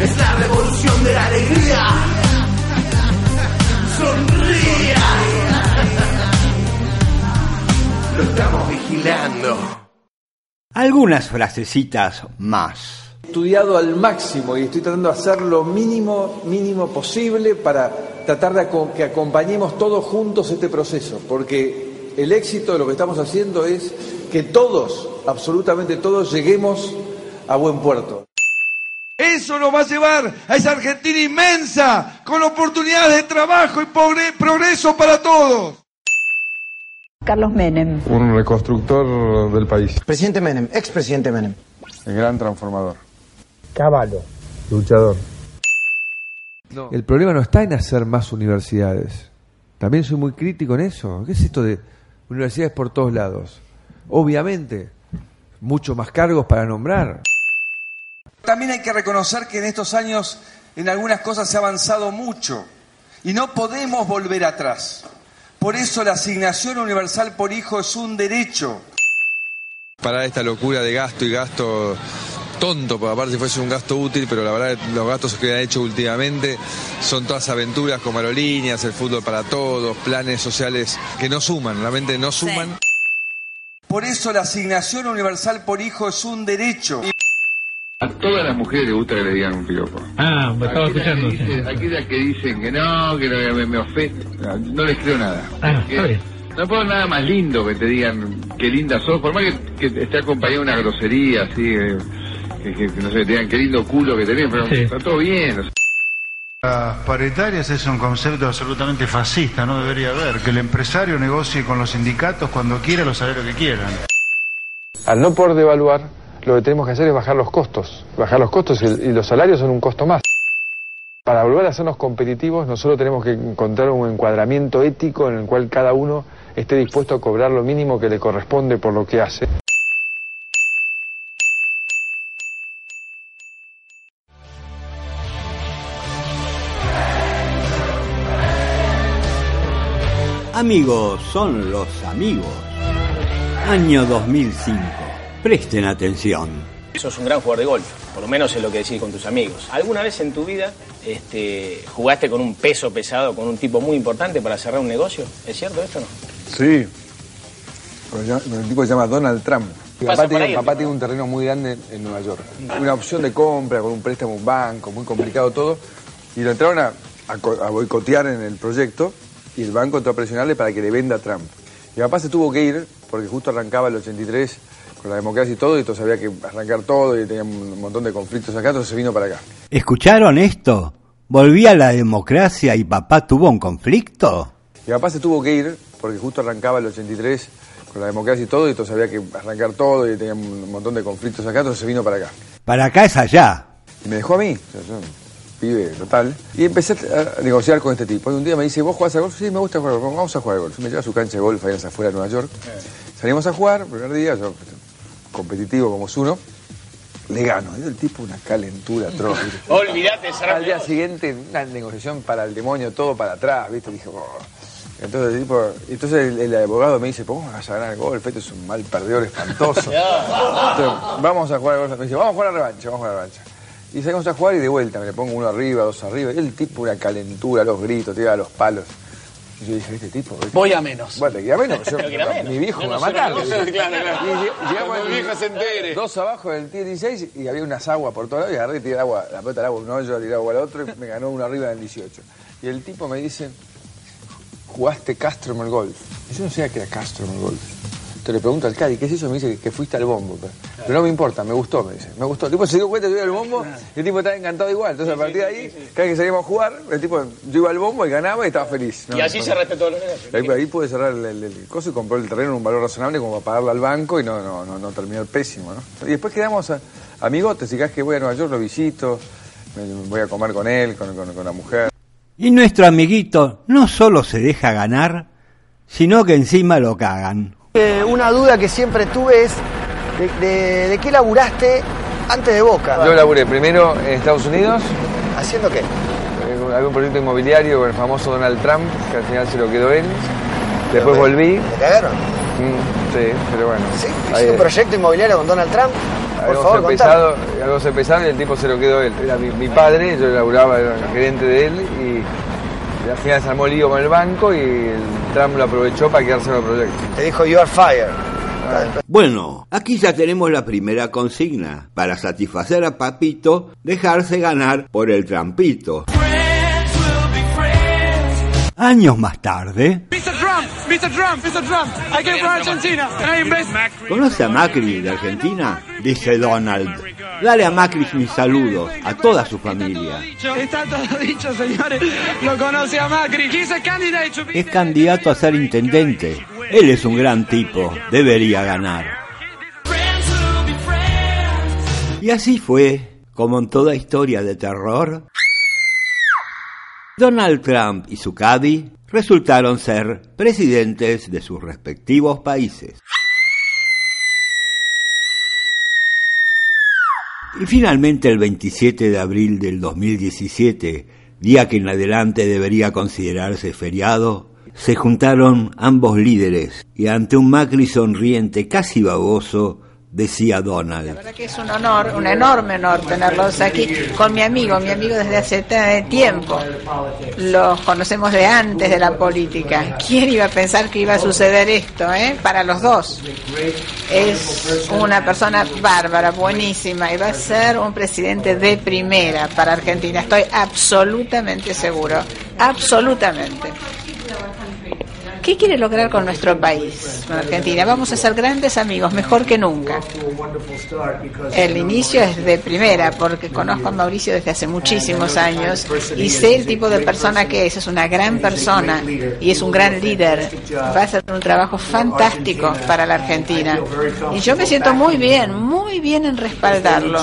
Es la revolución de la alegría. Sonría. Lo estamos vigilando. Algunas frasecitas más. Estudiado al máximo y estoy tratando de hacer lo mínimo, mínimo posible para tratar de aco- que acompañemos todos juntos este proceso, porque el éxito de lo que estamos haciendo es que todos, absolutamente todos, lleguemos a buen puerto. Eso nos va a llevar a esa Argentina inmensa, con oportunidades de trabajo y progre- progreso para todos. Carlos Menem. Un reconstructor del país. Presidente Menem, expresidente Menem. El gran transformador. Caballo. Luchador. El problema no está en hacer más universidades. También soy muy crítico en eso. ¿Qué es esto de universidades por todos lados? Obviamente, mucho más cargos para nombrar. También hay que reconocer que en estos años en algunas cosas se ha avanzado mucho y no podemos volver atrás. Por eso la asignación universal por hijo es un derecho. Para esta locura de gasto y gasto tonto, porque aparte si fuese un gasto útil, pero la verdad los gastos que han hecho últimamente son todas aventuras como aerolíneas, el fútbol para todos, planes sociales que no suman, realmente no suman. Por eso la asignación universal por hijo es un derecho. A todas las mujeres les gusta que le digan un piropo. Ah, me estaba Aquellas escuchando. que dicen- Aquellas que dicen que no, que no, me, me ofende, no, no les creo nada. Ah, Que está bien. No puedo nada más lindo que te digan qué linda sos, por más que, que esté acompañado de una grosería así, eh, que, que- que no sé, te digan qué lindo culo que tenés, pero Sí. está todo bien. o sea. Las paritarias es un concepto absolutamente fascista, no debería haber. Que el empresario negocie con los sindicatos cuando quiera los salarios que quieran. Al no poder devaluar, lo que tenemos que hacer es bajar los costos. Bajar los costos y, y los salarios son un costo más. Para volver a hacernos competitivos, nosotros tenemos que encontrar un encuadramiento ético en el cual cada uno esté dispuesto a cobrar lo mínimo que le corresponde por lo que hace. Amigos son los amigos. Año 2005. Presten atención. Sos un gran jugador de golf, por lo menos es lo que decís con tus amigos. ¿Alguna vez en tu vida este, jugaste con un peso pesado, con un tipo muy importante para cerrar un negocio? ¿Es cierto esto o no? Sí, con el, tipo que se llama Donald Trump. Mi papá, tiene, ahí el papá tipo, tiene un terreno muy grande en Nueva York. Una opción de compra con un préstamo un banco, muy complicado todo. Y lo entraron a, a co- a boicotear en el proyecto y el banco entró a presionarle para que le venda a Trump. Mi papá se tuvo que ir porque justo arrancaba el 83 con la democracia y todo, y entonces había que arrancar todo y tenía un montón de conflictos acá, entonces se vino para acá. ¿Escucharon esto? ¿Volvía la democracia y papá tuvo un conflicto? Mi papá se tuvo que ir porque justo arrancaba el 83 con la democracia y todo, y entonces había que arrancar todo y tenía un montón de conflictos acá, entonces se vino para acá. Para acá es allá. Y me dejó a mí, pibe total, y empecé a negociar con este tipo. Y un día me dice, ¿vos jugás a golf? Sí, me gusta jugar a golf, vamos a jugar a golf. Me lleva a su cancha de golf allá afueras de Nueva York. Salimos a jugar, primer día, yo competitivo como es uno, le gano. Y el tipo una calentura atroz. [LAUGHS] Olvídate, Al día siguiente, una negociación para el demonio, todo para atrás, ¿viste? Dije, "Oh". Entonces, el tipo, entonces el, el abogado me dice, ¿cómo vas a ganar el golf? Este es un mal perdedor espantoso. [LAUGHS] Entonces, vamos a jugar al golf. Me dice, vamos a jugar a la revancha, vamos a jugar a la revancha. Y salimos a jugar y de vuelta, me le pongo uno arriba, dos arriba. Y el tipo una calentura, los gritos, tira los palos. Y yo dije, este tipo... Voy a menos. Bueno, que a menos. Yo, [LAUGHS] Pero que a menos. Mi viejo me va a matar. [LAUGHS] claro, claro. Y lleg- llegamos Cuando mi vieja se entere. Dos abajo del tee 16 y había unas aguas por todos lados y agarré y tiré agua, la pelota al agua, uno yo tiré agua al otro y me ganó uno arriba del 18. Y el tipo me dice, jugaste Castro en el golf. Y yo no sabía que era Castro en el golf. Te le pregunto al Cadi, ¿qué es eso? Me dice que, fuiste al bombo. Pero, no me importa, me gustó, me dice. Me gustó. El tipo se dio cuenta que yo iba al bombo y el tipo estaba encantado igual. Entonces a partir de ahí, cada vez que salíamos a jugar, el tipo, yo iba al bombo y ganaba y estaba feliz. y así se respetó los negocios. Ahí, pude cerrar el, el, coso y compró el terreno en un valor razonable como para pagarlo al banco y no, no, no, no terminó el pésimo. ¿no? Y después quedamos a, amigotes y cada vez que voy a Nueva York lo visito, voy a comer con él, con, con la mujer. Y nuestro amiguito no solo se deja ganar, sino que encima lo cagan. Eh, una duda que siempre tuve es de, de, qué laburaste antes de Boca. Yo laburé primero en Estados Unidos. ¿Haciendo qué? Eh, algún proyecto inmobiliario con el famoso Donald Trump, que al final se lo quedó él. Después volví. ¿Te cagaron? Mm, sí, pero bueno. ¿Sí? ¿Hiciste un proyecto inmobiliario con Donald Trump? Por algo favor, pesado, algo se pesado y el tipo se lo quedó él. Era mi, padre, yo laburaba, era el gerente de él y al final se armó lío con el banco y el Trump lo aprovechó para quedarse en el proyecto. Te dijo, you are fired. Bueno, aquí ya tenemos la primera consigna. Para satisfacer a Papito, dejarse ganar por el trampito. Años más tarde. ¿Conoce a Macri de Argentina? Dice Donald. Dale a Macri mis saludos, a toda su familia. Está todo dicho, señores. Lo conoce a Macri. Es candidato a ser intendente. Él es un gran tipo. Debería ganar. Y así fue, como en toda historia de terror, Donald Trump y su resultaron ser presidentes de sus respectivos países. Y finalmente el 27 de abril del 2017, día que en adelante debería considerarse feriado, se juntaron ambos líderes y ante un Macri sonriente casi baboso, decía Donald. La verdad que es un honor, un enorme honor tenerlos aquí con mi amigo, mi amigo desde hace tiempo. Los conocemos de antes de la política. ¿Quién iba a pensar que iba a suceder esto, eh? Para los dos. Es una persona bárbara, buenísima y va a ser un presidente de primera para Argentina. Estoy absolutamente seguro. Absolutamente. ¿Qué quiere lograr con nuestro país, con Argentina? Vamos a ser grandes amigos, mejor que nunca. El inicio es de primera, porque conozco a Mauricio desde hace muchísimos años y sé el tipo de persona que es. Es una gran persona y es un gran líder. Va a hacer un trabajo fantástico para la Argentina. Y yo me siento muy bien, muy bien en respaldarlo,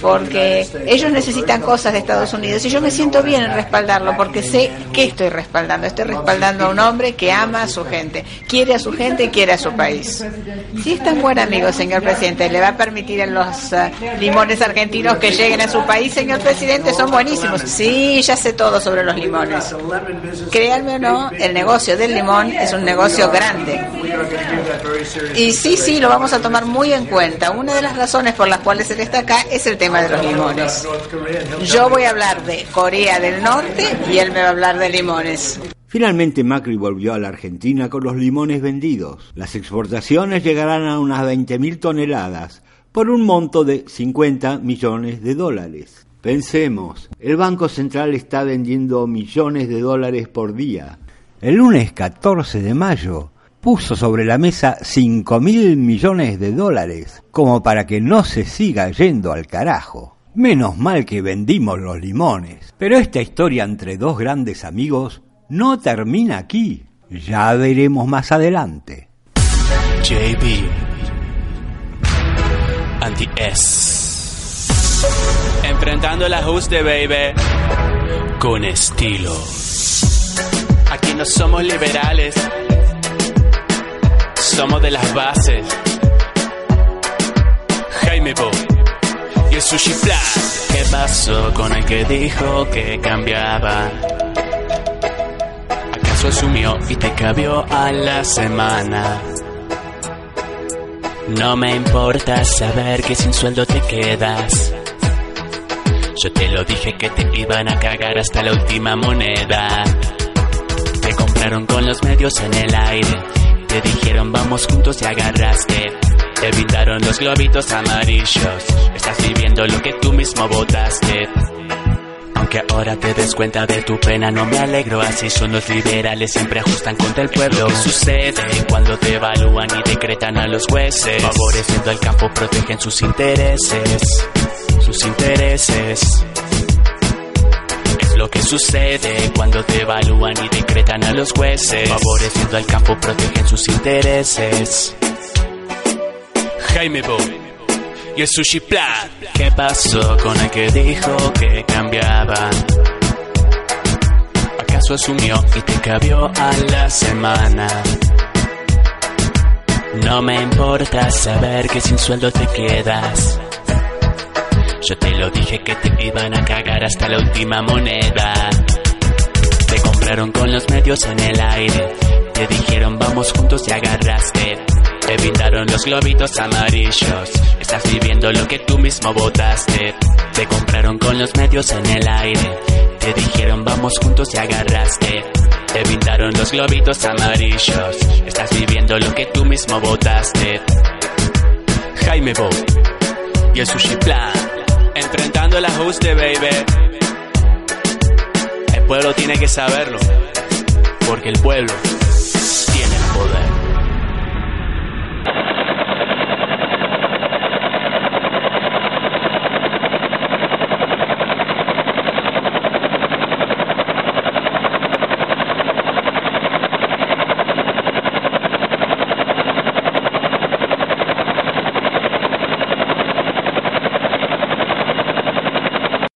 porque ellos necesitan cosas de Estados Unidos y yo me siento bien en respaldarlo, porque sé que estoy respaldando. Estoy respaldando a un hombre que ama a su gente, quiere a su gente y quiere a su país. Si es tan buen amigo, señor presidente, le va a permitir a los eh, limones argentinos que lleguen a su país, señor presidente, son buenísimos. Sí, ya sé todo sobre los limones. Créanme o no, el negocio del limón es un negocio grande. Y sí, sí, lo vamos a tomar muy en cuenta. Una de las razones por las cuales él está acá es el tema de los limones. Yo voy a hablar de Corea del Norte y él me va a hablar de limones. Finalmente Macri volvió a la Argentina con los limones vendidos. Las exportaciones llegarán a unas 20.000 toneladas por un monto de 50 millones de dólares. Pensemos, el Banco Central está vendiendo millones de dólares por día. El lunes 14 de mayo puso sobre la mesa 5 mil millones de dólares, como para que no se siga yendo al carajo. Menos mal que vendimos los limones. Pero esta historia entre dos grandes amigos no termina aquí. Ya veremos más adelante. JB Anti S Enfrentando el ajuste, baby. Con estilo. Aquí no somos liberales. Somos de las bases. Jaime Bo y el Sushi Flash. ¿Qué pasó con el que dijo que cambiaba? Y te cabió a la semana. No me importa saber que sin sueldo te quedas. Yo te lo dije que te iban a cagar hasta la última moneda. Te compraron con los medios en el aire. Te dijeron vamos juntos y agarraste. Te brindaron los globitos amarillos. Estás viviendo lo que tú mismo votaste. Aunque ahora te des cuenta de tu pena, no me alegro. Así son los liberales, siempre ajustan contra el pueblo. ¿Qué sucede cuando te evalúan y decretan a los jueces? Favoreciendo al campo, protegen sus intereses. Sus intereses. Es lo que sucede cuando te evalúan y decretan a los jueces. Favoreciendo al campo, protegen sus intereses. Jaime Bo y Sushi Plan. ¿Qué pasó con el que dijo que cambiaba? ¿Acaso asumió y te cabió a la semana? No me importa saber que sin sueldo te quedas. Yo te lo dije que te iban a cagar hasta la última moneda. Te compraron con los medios en el aire. Te dijeron vamos juntos y agarraste. Te brindaron los globitos amarillos. Estás viviendo lo que tú mismo votaste. Te compraron con los medios en el aire. Te dijeron vamos juntos y agarraste. Te brindaron los globitos amarillos. Estás viviendo lo que tú mismo votaste. Jaime Bo y el Sushi Plan. Enfrentando el ajuste, baby. El pueblo tiene que saberlo. Porque el pueblo tiene el poder.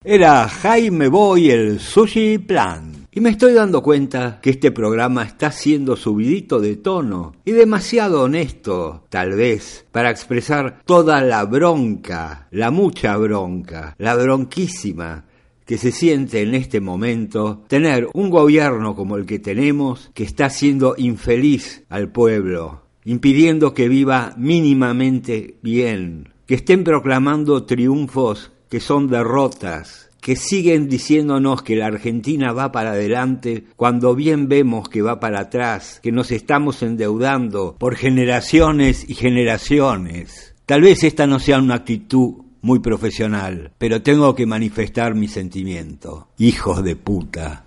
Era Jaime Boy el Sushi Plan. Y me estoy dando cuenta que este programa está siendo subidito de tono y demasiado honesto, tal vez, para expresar toda la bronca, la mucha bronca, la bronquísima que se siente en este momento tener un gobierno como el que tenemos que está haciendo infeliz al pueblo, impidiendo que viva mínimamente bien, que estén proclamando triunfos que son derrotas, que siguen diciéndonos que la Argentina va para adelante cuando bien vemos que va para atrás, que nos estamos endeudando por generaciones y generaciones. Tal vez esta no sea una actitud muy profesional, pero tengo que manifestar mi sentimiento. Hijos de puta.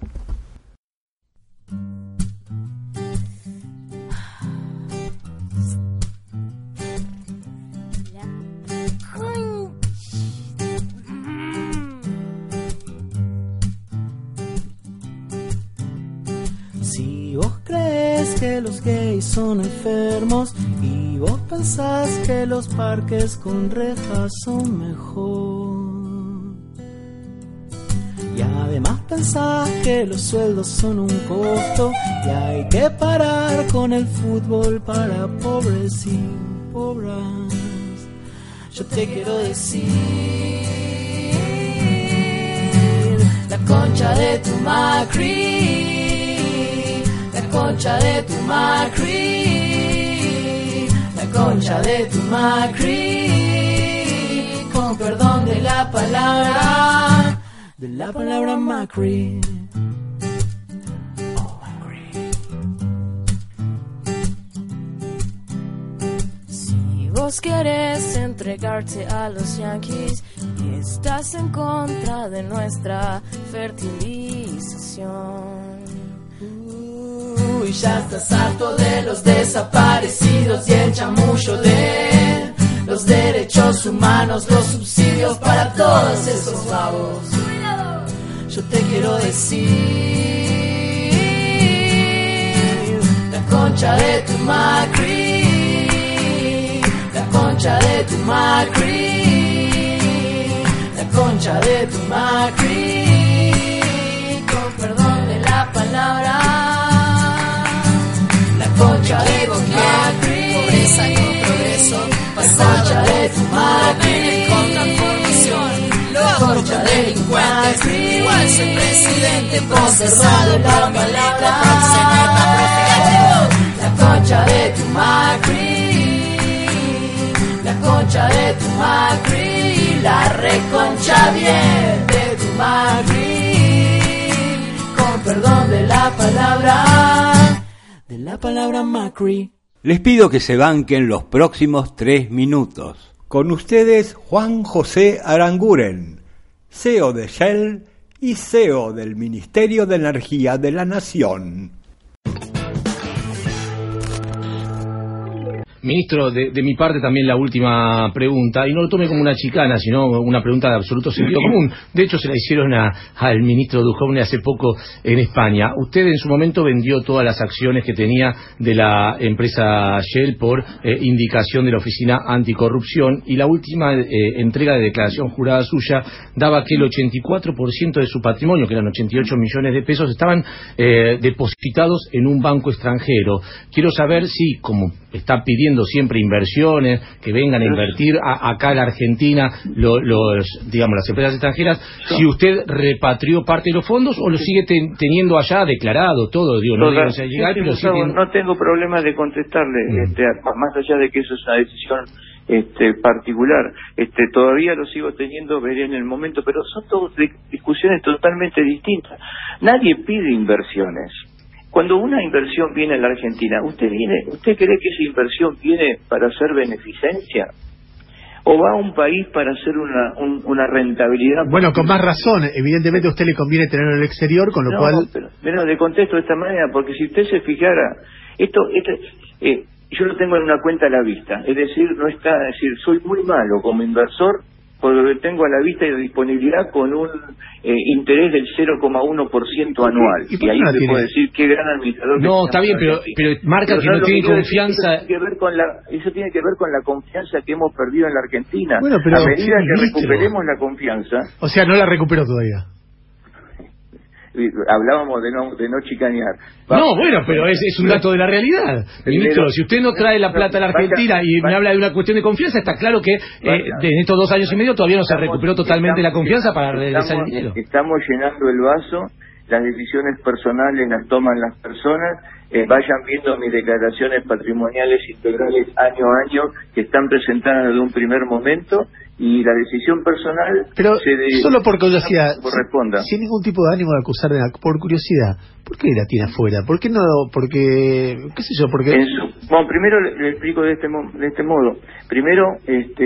Que los gays son enfermos y vos pensás que los parques con rejas son mejor. Y además pensás que los sueldos son un costo y hay que parar con el fútbol para pobres y pobres. Yo te quiero decir la concha de tu Macri, concha de tu Macri, la concha de tu Macri, con perdón de la palabra, de la palabra Macri. Si vos quieres entregarte a los yankees y estás en contra de nuestra fertilización. Uy, ya estás harto de los desaparecidos y el chamullo de los derechos humanos, los subsidios para todos esos babos. Yo te quiero decir la concha de tu Macri, la concha de tu Macri, la concha de tu Macri, concha de Macri, pobreza con progreso, la concha de tu Macri, con transformación, la concha de delincuentes, igual soy presidente procesado por maleta, la concha de tu Macri, la concha de tu Macri, la reconcha bien de tu Macri, con perdón de la palabra, de la palabra Macri. Les pido que se banquen los próximos tres minutos. Con ustedes Juan José Aranguren, CEO de Shell y CEO del Ministerio de Energía de la Nación. Ministro, de, mi parte también la última pregunta, y no lo tome como una chicana, sino una pregunta de absoluto sentido común. De hecho, se la hicieron a, al ministro Duhovne hace poco en España. Usted en su momento vendió todas las acciones que tenía de la empresa Shell por eh, indicación de la Oficina Anticorrupción, y la última eh, entrega de declaración jurada suya daba que el 84% de su patrimonio, que eran 88 millones de pesos, estaban eh, depositados en un banco extranjero. Quiero saber si, como está pidiendo siempre inversiones, que vengan a invertir a, acá en la Argentina los, digamos, las empresas extranjeras, si usted repatrió parte de los fondos o lo sigue ten, teniendo allá declarado todo, digo, no, digo, o sea, llegar, pero sí ten... no tengo problema de contestarle, mm. este, más allá de que eso es una decisión este, particular. Este, todavía lo sigo teniendo, veré en el momento, pero son todas discusiones totalmente distintas. Nadie pide inversiones. Cuando una inversión viene a la Argentina, ¿usted viene, usted cree que esa inversión viene para hacer beneficencia? ¿O va a un país para hacer una, una rentabilidad? Bueno, con más razón. Evidentemente a usted le conviene tenerlo en el exterior, con lo no, cual... Pero, pero le contesto de esta manera, porque si usted se fijara, esto, esto eh, yo lo tengo en una cuenta a la vista, es decir, no está, es decir, soy muy malo como inversor porque lo tengo a la vista y disponibilidad con un eh, interés del 0,1% anual. ¿Y, y ahí no se puede decir qué gran administrador. No, está bien, pero, pero marca pero que no, no tiene confianza. Eso tiene, que ver con la, eso tiene que ver con la confianza que hemos perdido en la Argentina. Bueno, pero, a medida que recuperemos la confianza. O sea, no la recuperó todavía hablábamos de no, de no chicanear. Vamos, no, bueno, pero es, es un dato de la realidad. Ministro, si usted no trae la plata a la Argentina y me habla de una cuestión de confianza, está claro que eh, en estos dos años y medio todavía no se recuperó totalmente la confianza para regresar el dinero. Estamos llenando el vaso, las decisiones personales las toman las personas eh, vayan viendo mis declaraciones patrimoniales integrales año a año que están presentadas de un primer momento y la decisión personal pero se de, solo por curiosidad corresponda sin ningún tipo de ánimo de acusar de, por curiosidad ¿por qué la tiene afuera? ¿por qué no? porque qué sé yo porque su, bueno primero le, le, explico de este de este modo primero este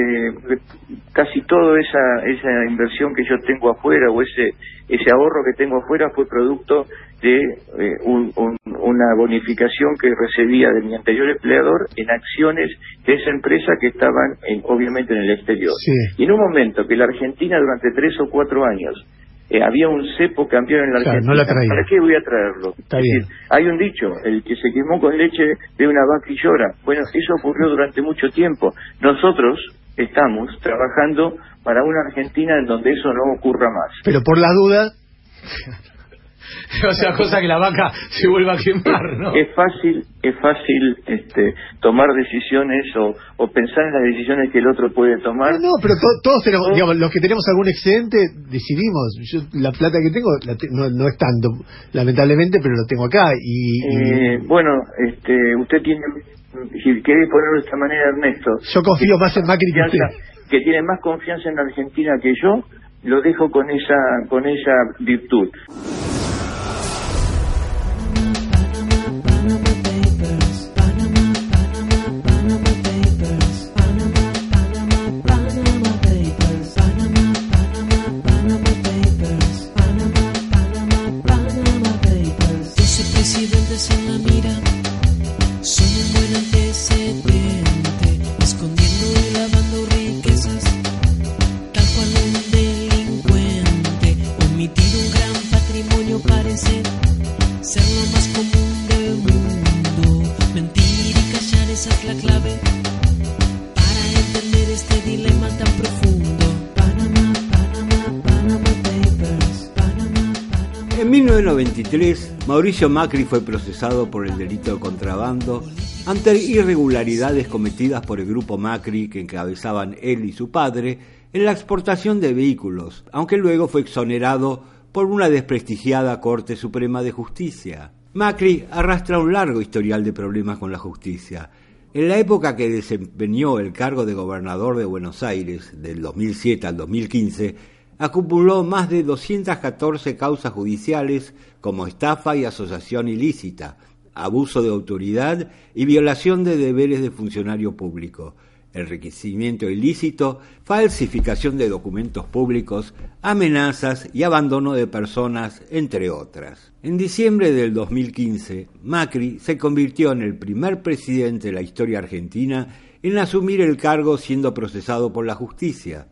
casi toda esa esa inversión que yo tengo afuera o ese ese ahorro que tengo afuera fue producto de eh, un, un, una bonificación que recibía de mi anterior empleador en acciones de esa empresa que estaban en, obviamente en el exterior. Sí. Y en un momento que la Argentina durante tres o cuatro años eh, había un cepo campeón en la claro, Argentina, no la. ¿para qué voy a traerlo? Está es bien. Decir, hay un dicho, el que se quemó con leche de una vaca y llora. Bueno, eso ocurrió durante mucho tiempo. Nosotros estamos trabajando para una Argentina en donde eso no ocurra más. Pero por la duda [LAUGHS] o sea, cosa que la vaca se vuelva a quemar, ¿no? Es fácil, es fácil este, tomar decisiones o, o pensar en las decisiones que el otro puede tomar. No, no pero to, todos tenemos, digamos, los que tenemos algún excedente decidimos. Yo, la plata que tengo la te, no, no es tanto, lamentablemente, pero lo tengo acá. Y, eh, y... bueno, este, usted tiene, si quiere ponerlo de esta manera, Ernesto. Yo confío más en Macri que usted. Que tiene más confianza en la Argentina que yo, lo dejo con esa, con esa virtud. 1993, Mauricio Macri fue procesado por el delito de contrabando ante irregularidades cometidas por el grupo Macri que encabezaban él y su padre en la exportación de vehículos, aunque luego fue exonerado por una desprestigiada Corte Suprema de Justicia. Macri arrastra un largo historial de problemas con la justicia. En la época que desempeñó el cargo de gobernador de Buenos Aires, del 2007 al 2015, acumuló más de 214 causas judiciales como estafa y asociación ilícita, abuso de autoridad y violación de deberes de funcionario público. enriquecimiento ilícito, falsificación de documentos públicos, amenazas y abandono de personas, entre otras. En diciembre del 2015, Macri se convirtió en el primer presidente de la historia argentina en asumir el cargo siendo procesado por la justicia.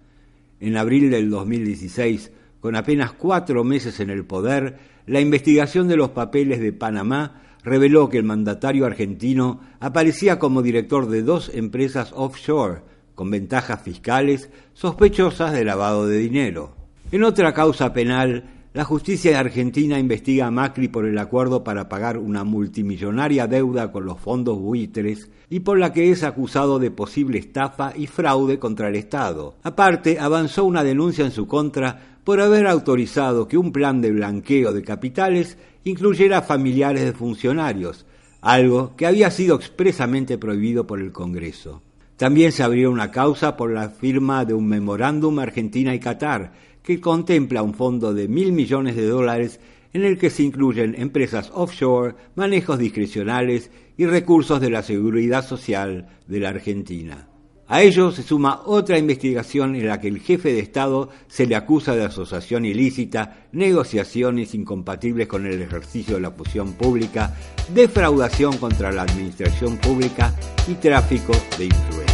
En abril del 2016, con apenas cuatro meses en el poder, la investigación de los papeles de Panamá reveló que el mandatario argentino aparecía como director de dos empresas offshore con ventajas fiscales sospechosas de lavado de dinero. En otra causa penal, la justicia argentina investiga a Macri por el acuerdo para pagar una multimillonaria deuda con los fondos buitres y por la que es acusado de posible estafa y fraude contra el Estado. Aparte, avanzó una denuncia en su contra por haber autorizado que un plan de blanqueo de capitales incluyera familiares de funcionarios, algo que había sido expresamente prohibido por el Congreso. También se abrió una causa por la firma de un memorándum Argentina y Qatar, que contempla un fondo de mil millones de dólares en el que se incluyen empresas offshore, manejos discrecionales y recursos de la seguridad social de la Argentina. A ello se suma otra investigación en la que el jefe de Estado se le acusa de asociación ilícita, negociaciones incompatibles con el ejercicio de la función pública, defraudación contra la administración pública y tráfico de influencias.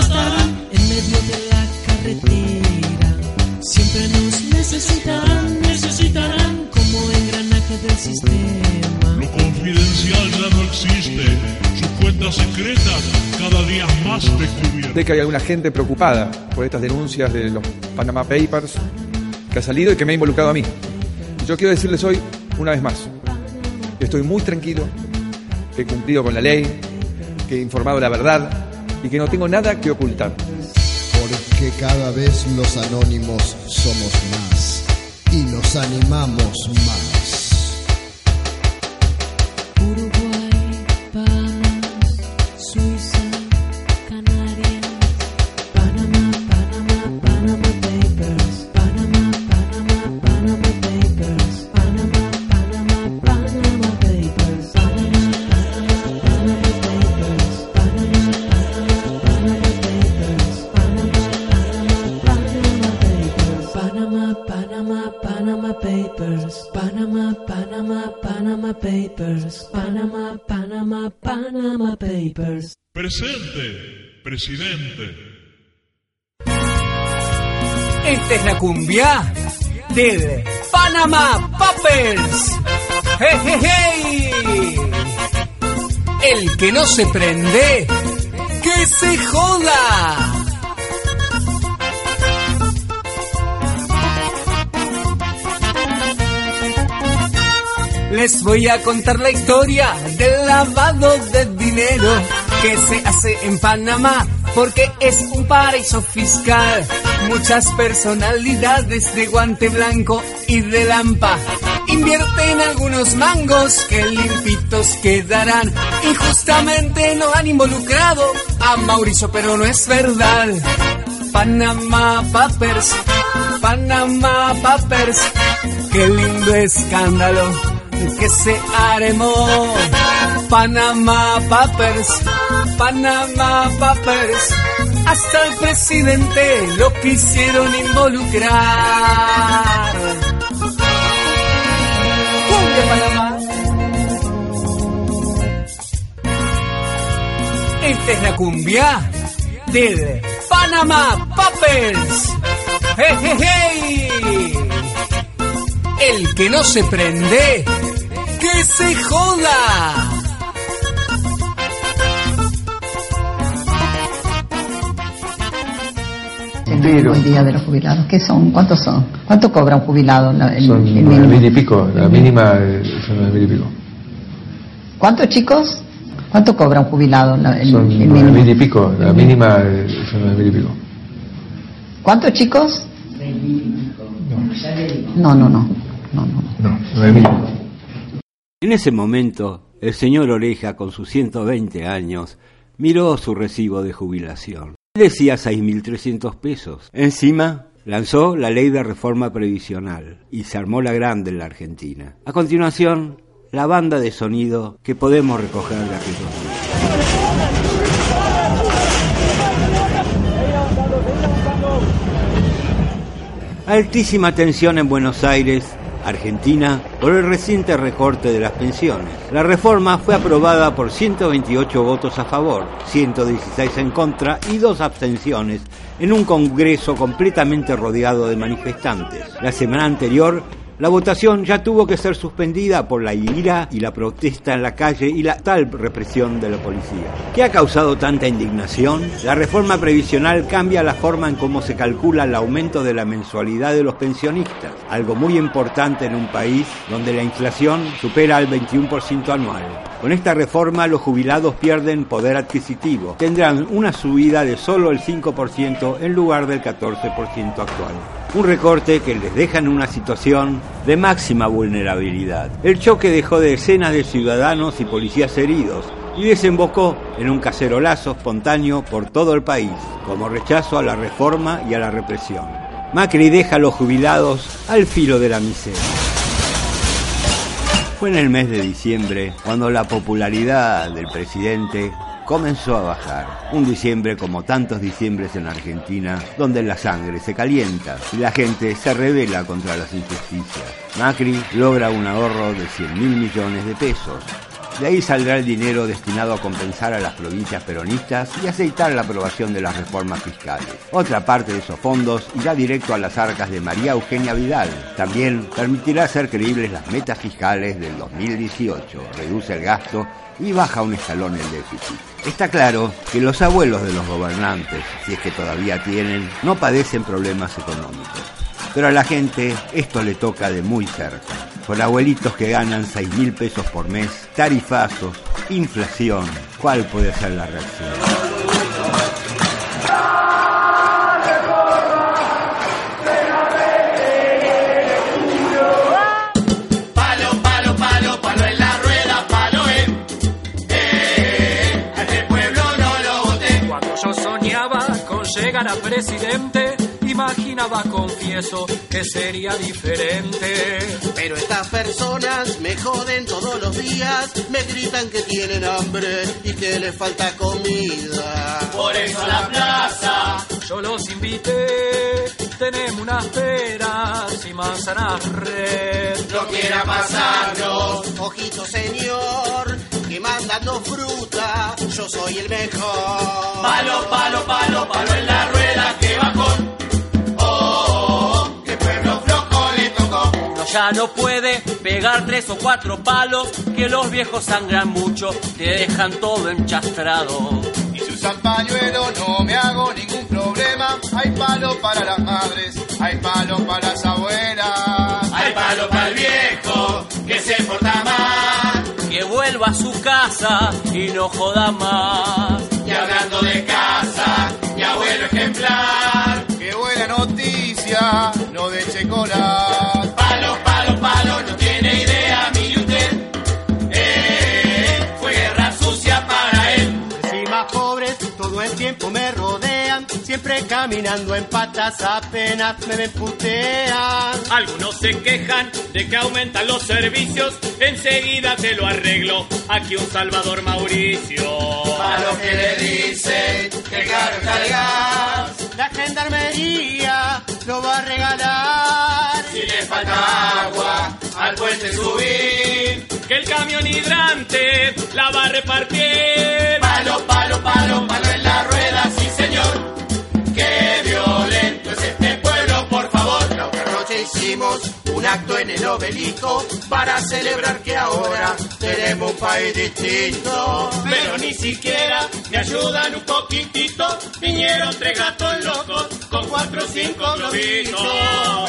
Aplastarán en medio de la carretera. Siempre nos necesitarán, necesitarán como engranaje del sistema. Lo confidencial ya no existe. Sus cuentas secretas cada día más descubiertas. Sé que hay alguna gente preocupada por estas denuncias de los Panama Papers que ha salido y que me ha involucrado a mí. Yo quiero decirles hoy, una vez más, que estoy muy tranquilo, que he cumplido con la ley, que he informado la verdad y que no tengo nada que ocultar. Porque cada vez los anónimos somos más y nos animamos más. Presidente. Esta es la cumbia del Panama Papers. ¡Hey! El que no se prende, que se joda. Les voy a contar la historia del lavado de dinero que se hace en Panamá porque es un paraíso fiscal. Muchas personalidades de guante blanco y de lampa invierten algunos mangos que limpitos quedarán. Injustamente no han involucrado a Mauricio, pero no es verdad. Panama Papers, Panama Papers, qué lindo escándalo que se armó. Panama Papers, Panama Papers, hasta el presidente lo quisieron involucrar. Cumbia Panamá. Esta es la cumbia del Panama Papers. ¡Hey! El que no se prende, que se joda. El día de los jubilados. ¿Qué son? ¿Cuántos son? ¿Cuánto cobra un jubilado? la- el- Son el nueve mil y pico, la mínima eh, son nueve mil y pico. ¿Cuántos chicos? ¿Cuánto cobra un jubilado? la- el- Son el nueve mil y pico, la mínima eh, son nueve mil y pico. ¿Cuántos chicos? No, no, no. No, nueve mil. En ese momento, el señor Oreja, con sus 120 años, miró su recibo de jubilación. Decía 6.300 pesos. Encima, lanzó la ley de reforma previsional y se armó la grande en la Argentina. A continuación, la banda de sonido que podemos recoger de aquellos. Altísima tensión en Buenos Aires, Argentina, por el reciente recorte de las pensiones. La reforma fue aprobada por 128 votos a favor, 116 en contra y dos abstenciones en un Congreso completamente rodeado de manifestantes. La semana anterior, la votación ya tuvo que ser suspendida por la ira y la protesta en la calle y la tal represión de la policía. ¿Qué ha causado tanta indignación? La reforma previsional cambia la forma en cómo se calcula el aumento de la mensualidad de los pensionistas, algo muy importante en un país donde la inflación supera el 21% anual. Con esta reforma los jubilados pierden poder adquisitivo, tendrán una subida de solo el 5% en lugar del 14% actual. Un recorte que les deja en una situación de máxima vulnerabilidad. El choque dejó decenas de ciudadanos y policías heridos y desembocó en un cacerolazo espontáneo por todo el país, como rechazo a la reforma y a la represión. Macri deja a los jubilados al filo de la miseria. Fue en el mes de diciembre cuando la popularidad del presidente comenzó a bajar. Un diciembre como tantos diciembres en Argentina, donde la sangre se calienta y la gente se revela contra las injusticias. Macri logra un ahorro de 100 mil millones de pesos. De ahí saldrá el dinero destinado a compensar a las provincias peronistas y aceitar la aprobación de las reformas fiscales. Otra parte de esos fondos irá directo a las arcas de María Eugenia Vidal. También permitirá hacer creíbles las metas fiscales del 2018, reduce el gasto y baja un escalón el déficit. Está claro que los abuelos de los gobernantes, si es que todavía tienen, no padecen problemas económicos. Pero a la gente esto le toca de muy cerca. Con abuelitos que ganan 6 mil pesos por mes, tarifazos, inflación, ¿cuál puede ser la reacción? Palo, palo, palo, palo en la rueda, palo en. Eh, a este pueblo no lo voté. Cuando yo soñaba con llegar a presidente, imaginaba, confieso, que sería diferente. Pero estas personas me joden todos los días, me gritan que tienen hambre y que les falta comida. Por eso a la plaza. Yo los invité, tenemos unas peras y manzanas red. No quiera pasarnos. Ojito señor, que mandando fruta, yo soy el mejor. Palo, palo, palo, palo en la rueda que va con. Ya no puede pegar tres o cuatro palos, que los viejos sangran mucho, te dejan todo enchastrado. Y si usan pañuelo no me hago ningún problema. Hay palo para las madres, hay palo para las abuelas. Hay palo para el viejo que se porta mal. Que vuelva a su casa y no joda más. Y hablando de casa, mi abuelo ejemplar. Qué buena noticia, no de chocolate. Siempre caminando en patas apenas me putean. Algunos se quejan de que aumentan los servicios, enseguida te lo arreglo. Aquí un Salvador Mauricio. A lo que le dicen que caro está el gas. La gendarmería lo va a regalar. Si le falta agua, al puente subir. Que el camión hidrante la va a repartir. Palo, palo, palo, palo en la hicimos un acto en el obelisco para celebrar que ahora tenemos un país distinto. Pero ni siquiera me ayudan un poquitito. Vinieron tres gatos locos con cuatro o cinco globitos.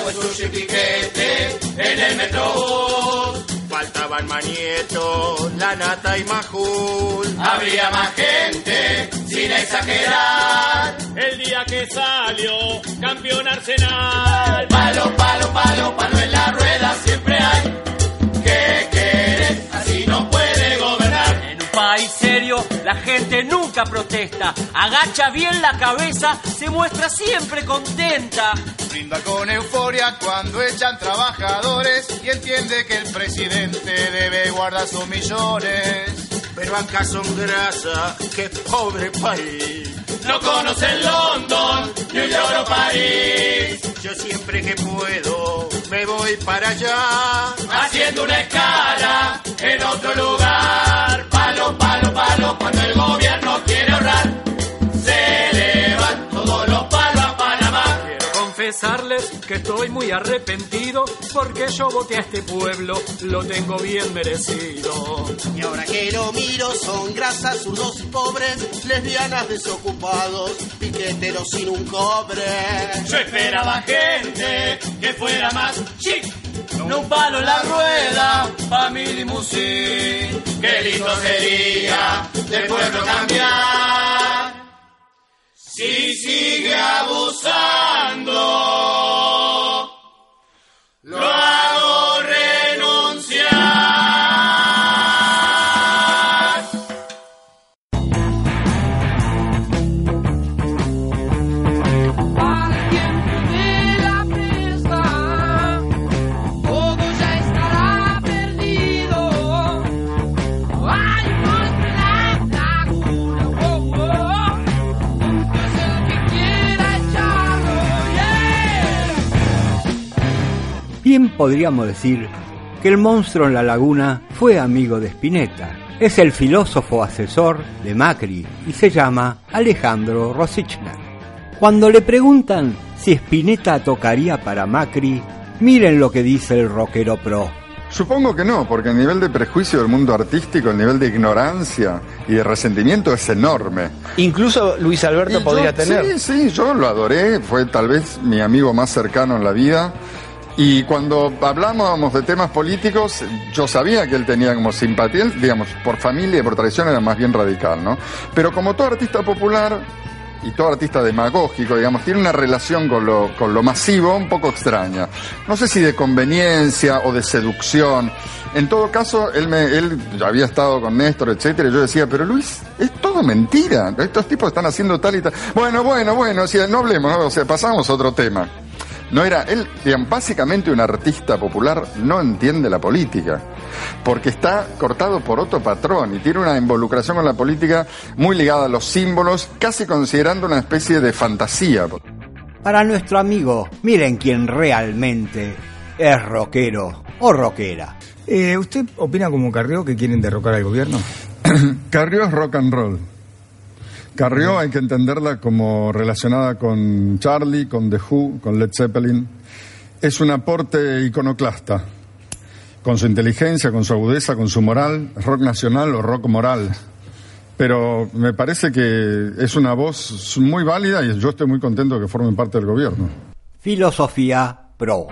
Pues un piquete en el metrobús. Faltaban Manieto, La Nata y Majul. Había más gente, sin exagerar. El día que salió campeón Arsenal. Palo, palo, palo, palo en la rueda siempre hay. ¿Qué querés? Así no puede gobernar. En un país serio, la gente gente nunca protesta, agacha bien la cabeza, se muestra siempre contenta. Brinda con euforia cuando echan trabajadores y entiende que el presidente debe guardar sus millones. Pero acá son grasa, qué pobre país. No conocen London, New York o París. Yo siempre que puedo me voy para allá. Haciendo una escala en otro lugar. Palo, palo, palo, cuando el gobierno quiere ahorrar. Confesarles que estoy muy arrepentido porque yo voté a este pueblo, lo tengo bien merecido. Y ahora que lo miro son grasas, zurdos y pobres, lesbianas desocupados, piqueteros sin un cobre. Yo esperaba gente que fuera más chic. No un palo en la rueda, pa' mi limusín. Qué lindo sería del pueblo cambiar. Si sigue abusando, Bien podríamos decir que el monstruo en la laguna fue amigo de Spinetta. Es el filósofo asesor de Macri y se llama Alejandro Rosichner. Cuando le preguntan si Spinetta tocaría para Macri, miren lo que dice el rockero pro. Supongo que no, porque el nivel de prejuicio del mundo artístico, el nivel de ignorancia y de resentimiento es enorme. Incluso Luis Alberto Y podría yo- tener. Sí, sí, yo lo adoré, fue tal vez mi amigo más cercano en la vida. Y cuando hablábamos de temas políticos, yo sabía que él tenía como simpatía, digamos, por familia y por tradición era más bien radical, ¿no? Pero como todo artista popular y todo artista demagógico, digamos, tiene una relación con lo, con lo masivo un poco extraña. No sé si de conveniencia o de seducción. En todo caso, él, me, él había estado con Néstor, etcétera, y yo decía, pero Luis, es todo mentira. Estos tipos están haciendo tal y tal. Bueno, bueno, bueno, sea, no hablemos, ¿no? o sea, pasamos a otro tema. No era, él, digamos, básicamente un artista popular no entiende la política, porque está cortado por otro patrón y tiene una involucración con la política muy ligada a los símbolos, casi considerando una especie de fantasía. Para nuestro amigo, miren quién realmente es rockero o rockera. Eh, ¿Usted opina como Carrió que quieren derrocar al gobierno? [COUGHS] Carrió es rock and roll. Carrió hay que entenderla como relacionada con Charlie, con The Who, con Led Zeppelin. Es un aporte iconoclasta, con su inteligencia, con su agudeza, con su moral, rock nacional o rock moral. Pero me parece que es una voz muy válida y yo estoy muy contento de que formen parte del gobierno. Filosofía pro.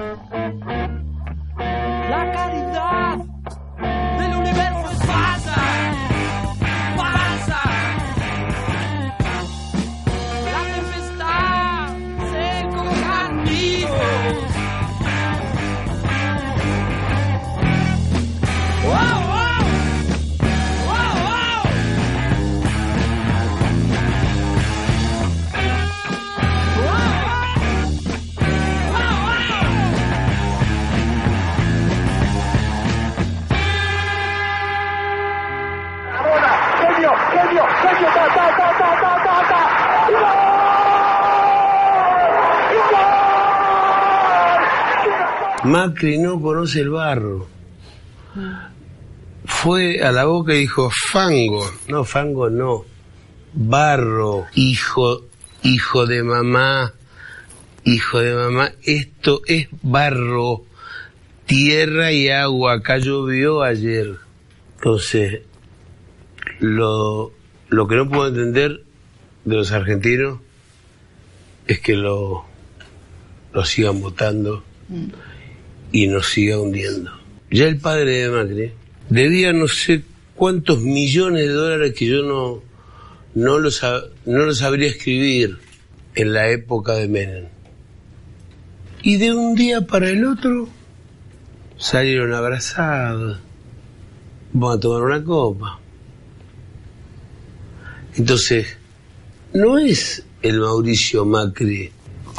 Macri no conoce el barro. Fue a la boca y dijo fango. No, fango no. Barro, hijo, hijo de mamá, hijo de mamá. Esto es barro, tierra y agua. Acá llovió ayer. Entonces, lo, lo que no puedo entender de los argentinos es que lo, lo sigan votando y nos siga hundiendo. Ya el padre de Macri debía no sé cuántos millones de dólares que yo no, no, lo, sab- no lo sabría escribir en la época de Menem. Y de un día para el otro salieron abrazados. Vamos a tomar una copa. Entonces, no es el Mauricio Macri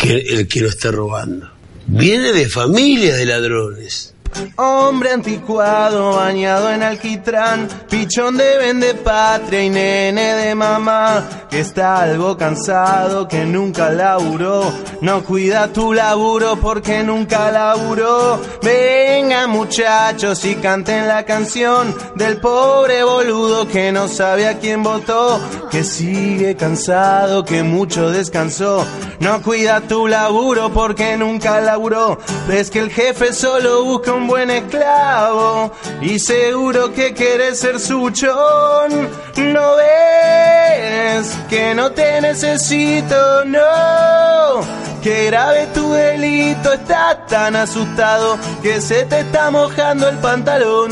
el que lo está robando. Viene de familia de ladrones. Hombre anticuado, bañado en alquitrán, pichón de vende patria y nene de mamá, que está algo cansado, que nunca laburó, no cuida tu laburo porque nunca laburó. Venga muchachos y canten la canción del pobre boludo que no sabe a quién votó, que sigue cansado, que mucho descansó, no cuida tu laburo porque nunca laburó. Ves que el jefe solo busca buen esclavo y seguro que quieres ser su chon. No ves que no te necesito, no. Que grave tu delito, estás tan asustado que se te está mojando el pantalón.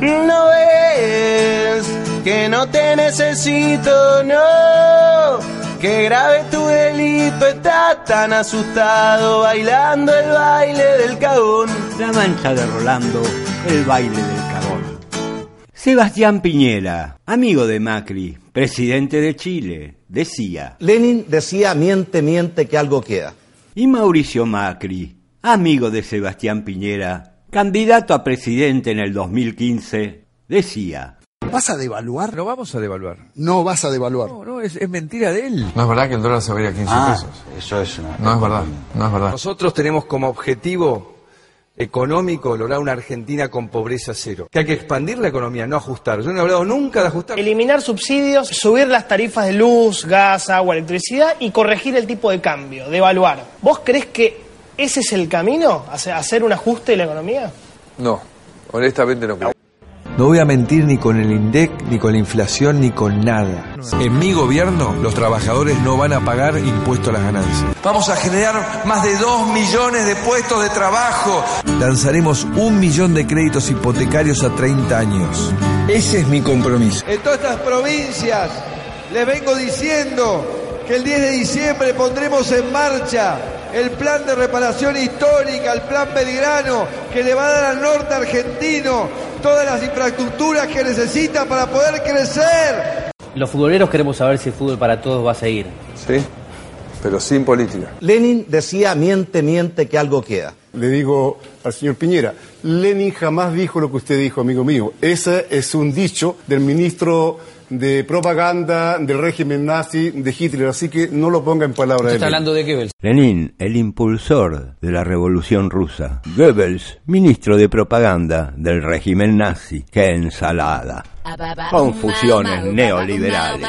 No ves que no te necesito, no. Que grave tu delito, está tan asustado bailando el baile del cagón. La mancha de Rolando, el baile del cagón. Sebastián Piñera, amigo de Macri, presidente de Chile, decía. Lenin decía, miente, miente, que algo queda. Y Mauricio Macri, amigo de Sebastián Piñera, candidato a presidente en el 2015, decía. ¿Vas a devaluar? No vamos a devaluar. No vas a devaluar. No, no, es, es mentira de él. No es verdad que el dólar se va a ir a 15 Ah, pesos. eso es una... No es verdad, no es verdad. Nosotros tenemos como objetivo económico lograr una Argentina con pobreza cero. Que hay que expandir la economía, no ajustar. Yo no he hablado nunca de ajustar. Eliminar subsidios, subir las tarifas de luz, gas, agua, electricidad y corregir el tipo de cambio, devaluar. ¿Vos crees que ese es el camino? ¿Hacer- ¿Hacer un ajuste de la economía? No, honestamente no creo. No voy a mentir ni con el INDEC, ni con la inflación, ni con nada. En mi gobierno, los trabajadores no van a pagar impuesto a las ganancias. Vamos a generar más de 2 millones de puestos de trabajo. Lanzaremos un millón de créditos hipotecarios a 30 años. Ese es mi compromiso. En todas estas provincias les vengo diciendo que el 10 de diciembre pondremos en marcha el plan de reparación histórica, el plan Belgrano, que le va a dar al norte argentino todas las infraestructuras que necesita para poder crecer. Los futboleros queremos saber si el fútbol para todos va a seguir. Sí, pero sin política. Lenin decía, miente, miente, que algo queda. Le digo al señor Piñera, Lenin jamás dijo lo que usted dijo, amigo mío. Ese es un dicho del ministro de propaganda del régimen nazi de Hitler, así que no lo ponga en palabras de Lenin. de Goebbels? Lenin, el impulsor de la revolución rusa. Goebbels, ministro de propaganda del régimen nazi. ¡Qué ensalada! Confusiones neoliberales.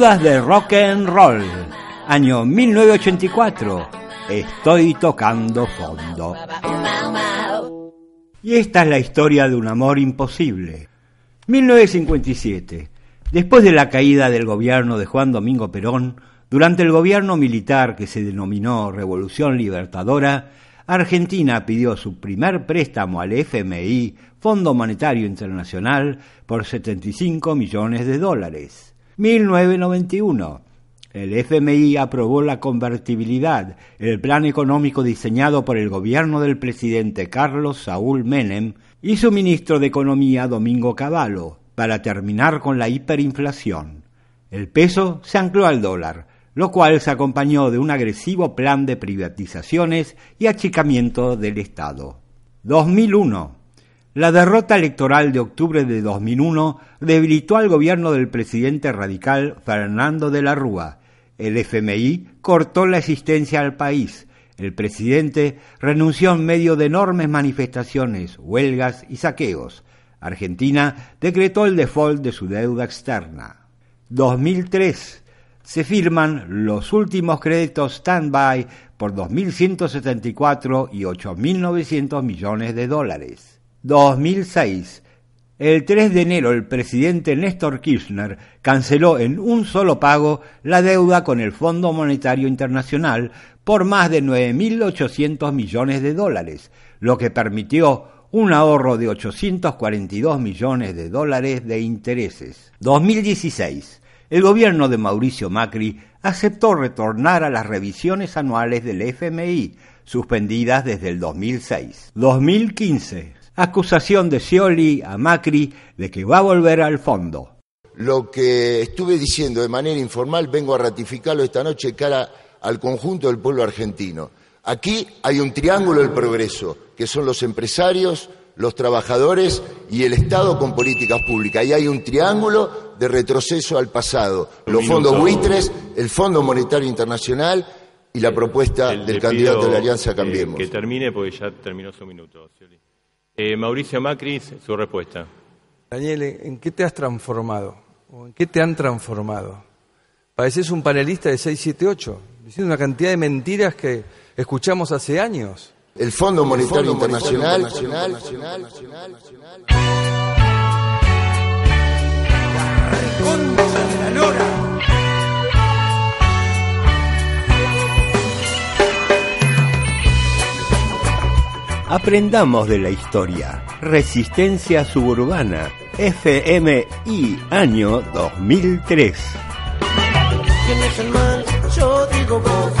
De Rock and Roll, año 1984. Estoy tocando fondo. Y esta es la historia de un amor imposible. 1957. Después de la caída del gobierno de Juan Domingo Perón, durante el gobierno militar que se denominó Revolución Libertadora, Argentina pidió su primer préstamo al FMI, Fondo Monetario Internacional, por 75 millones de dólares. 1991. El FMI aprobó la convertibilidad, el plan económico diseñado por el gobierno del presidente Carlos Saúl Menem y su ministro de Economía Domingo Cavallo, para terminar con la hiperinflación. El peso se ancló al dólar, lo cual se acompañó de un agresivo plan de privatizaciones y achicamiento del Estado. 2001. La derrota electoral de octubre de 2001 debilitó al gobierno del presidente radical Fernando de la Rúa. El FMI cortó la existencia al país. El presidente renunció en medio de enormes manifestaciones, huelgas y saqueos. Argentina decretó el default de su deuda externa. 2003 se firman los últimos créditos stand-by por 2.174 y 8.900 millones de dólares. 2006. El 3 de enero el presidente Néstor Kirchner canceló en un solo pago la deuda con el Fondo Monetario Internacional por más de 9.800 millones de dólares, lo que permitió un ahorro de 842 millones de dólares de intereses. 2016 el gobierno de Mauricio Macri aceptó retornar a las revisiones anuales del FMI, suspendidas desde el 2006. 2015. Acusación de Scioli a Macri de que va a volver al fondo. Lo que estuve diciendo de manera informal vengo a ratificarlo esta noche cara al conjunto del pueblo argentino. Aquí hay un triángulo del progreso, que son los empresarios, los trabajadores y el Estado con políticas públicas. Y hay un triángulo de retroceso al pasado. Los fondos buitres, el Fondo Monetario Internacional y la propuesta del candidato de la Alianza Cambiemos. que termine porque ya terminó su minuto. Eh, Mauricio Macri, su respuesta. Daniel, ¿en qué te has transformado? ¿O en qué te han transformado? Pareces un panelista de 678, diciendo una cantidad de mentiras que escuchamos hace años. El Fondo Monetario Internacional. Aprendamos de la historia. Resistencia Suburbana. FMI año 2003. ¿Quién es el mal? Yo digo vos.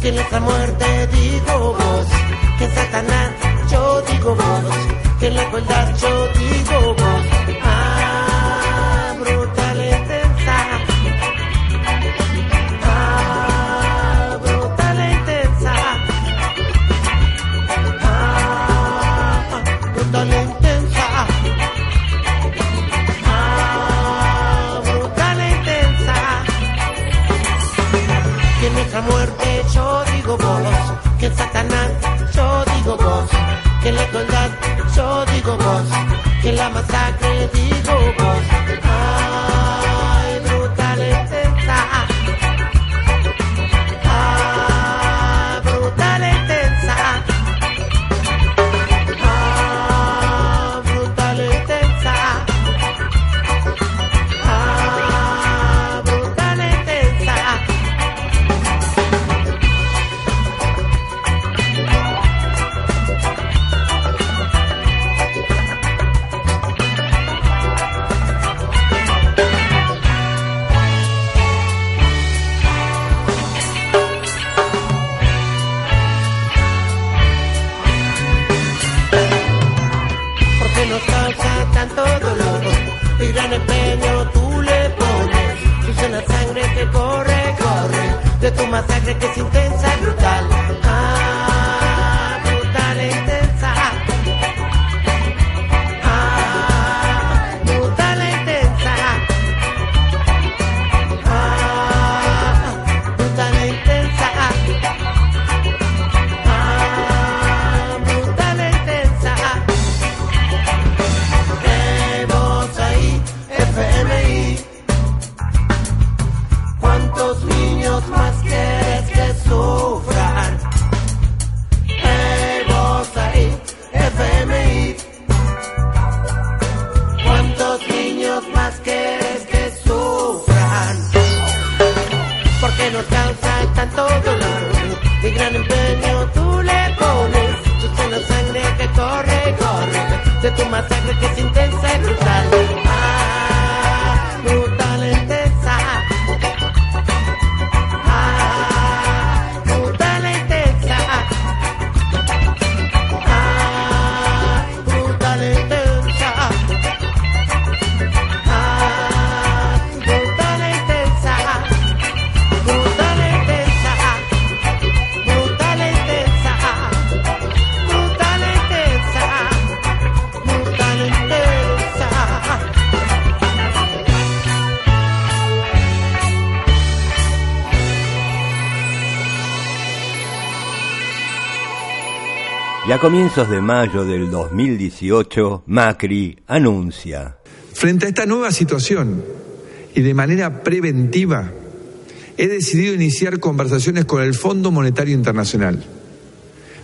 ¿Quién es la muerte? Digo vos. ¿Quién es Satanás? Yo digo vos. ¿Quién la crueldad? Yo digo vos. ¿Quién la masacre? Digo a comienzos de mayo del 2018, Macri anuncia. Frente a esta nueva situación y de manera preventiva, he decidido iniciar conversaciones con el Fondo Monetario Internacional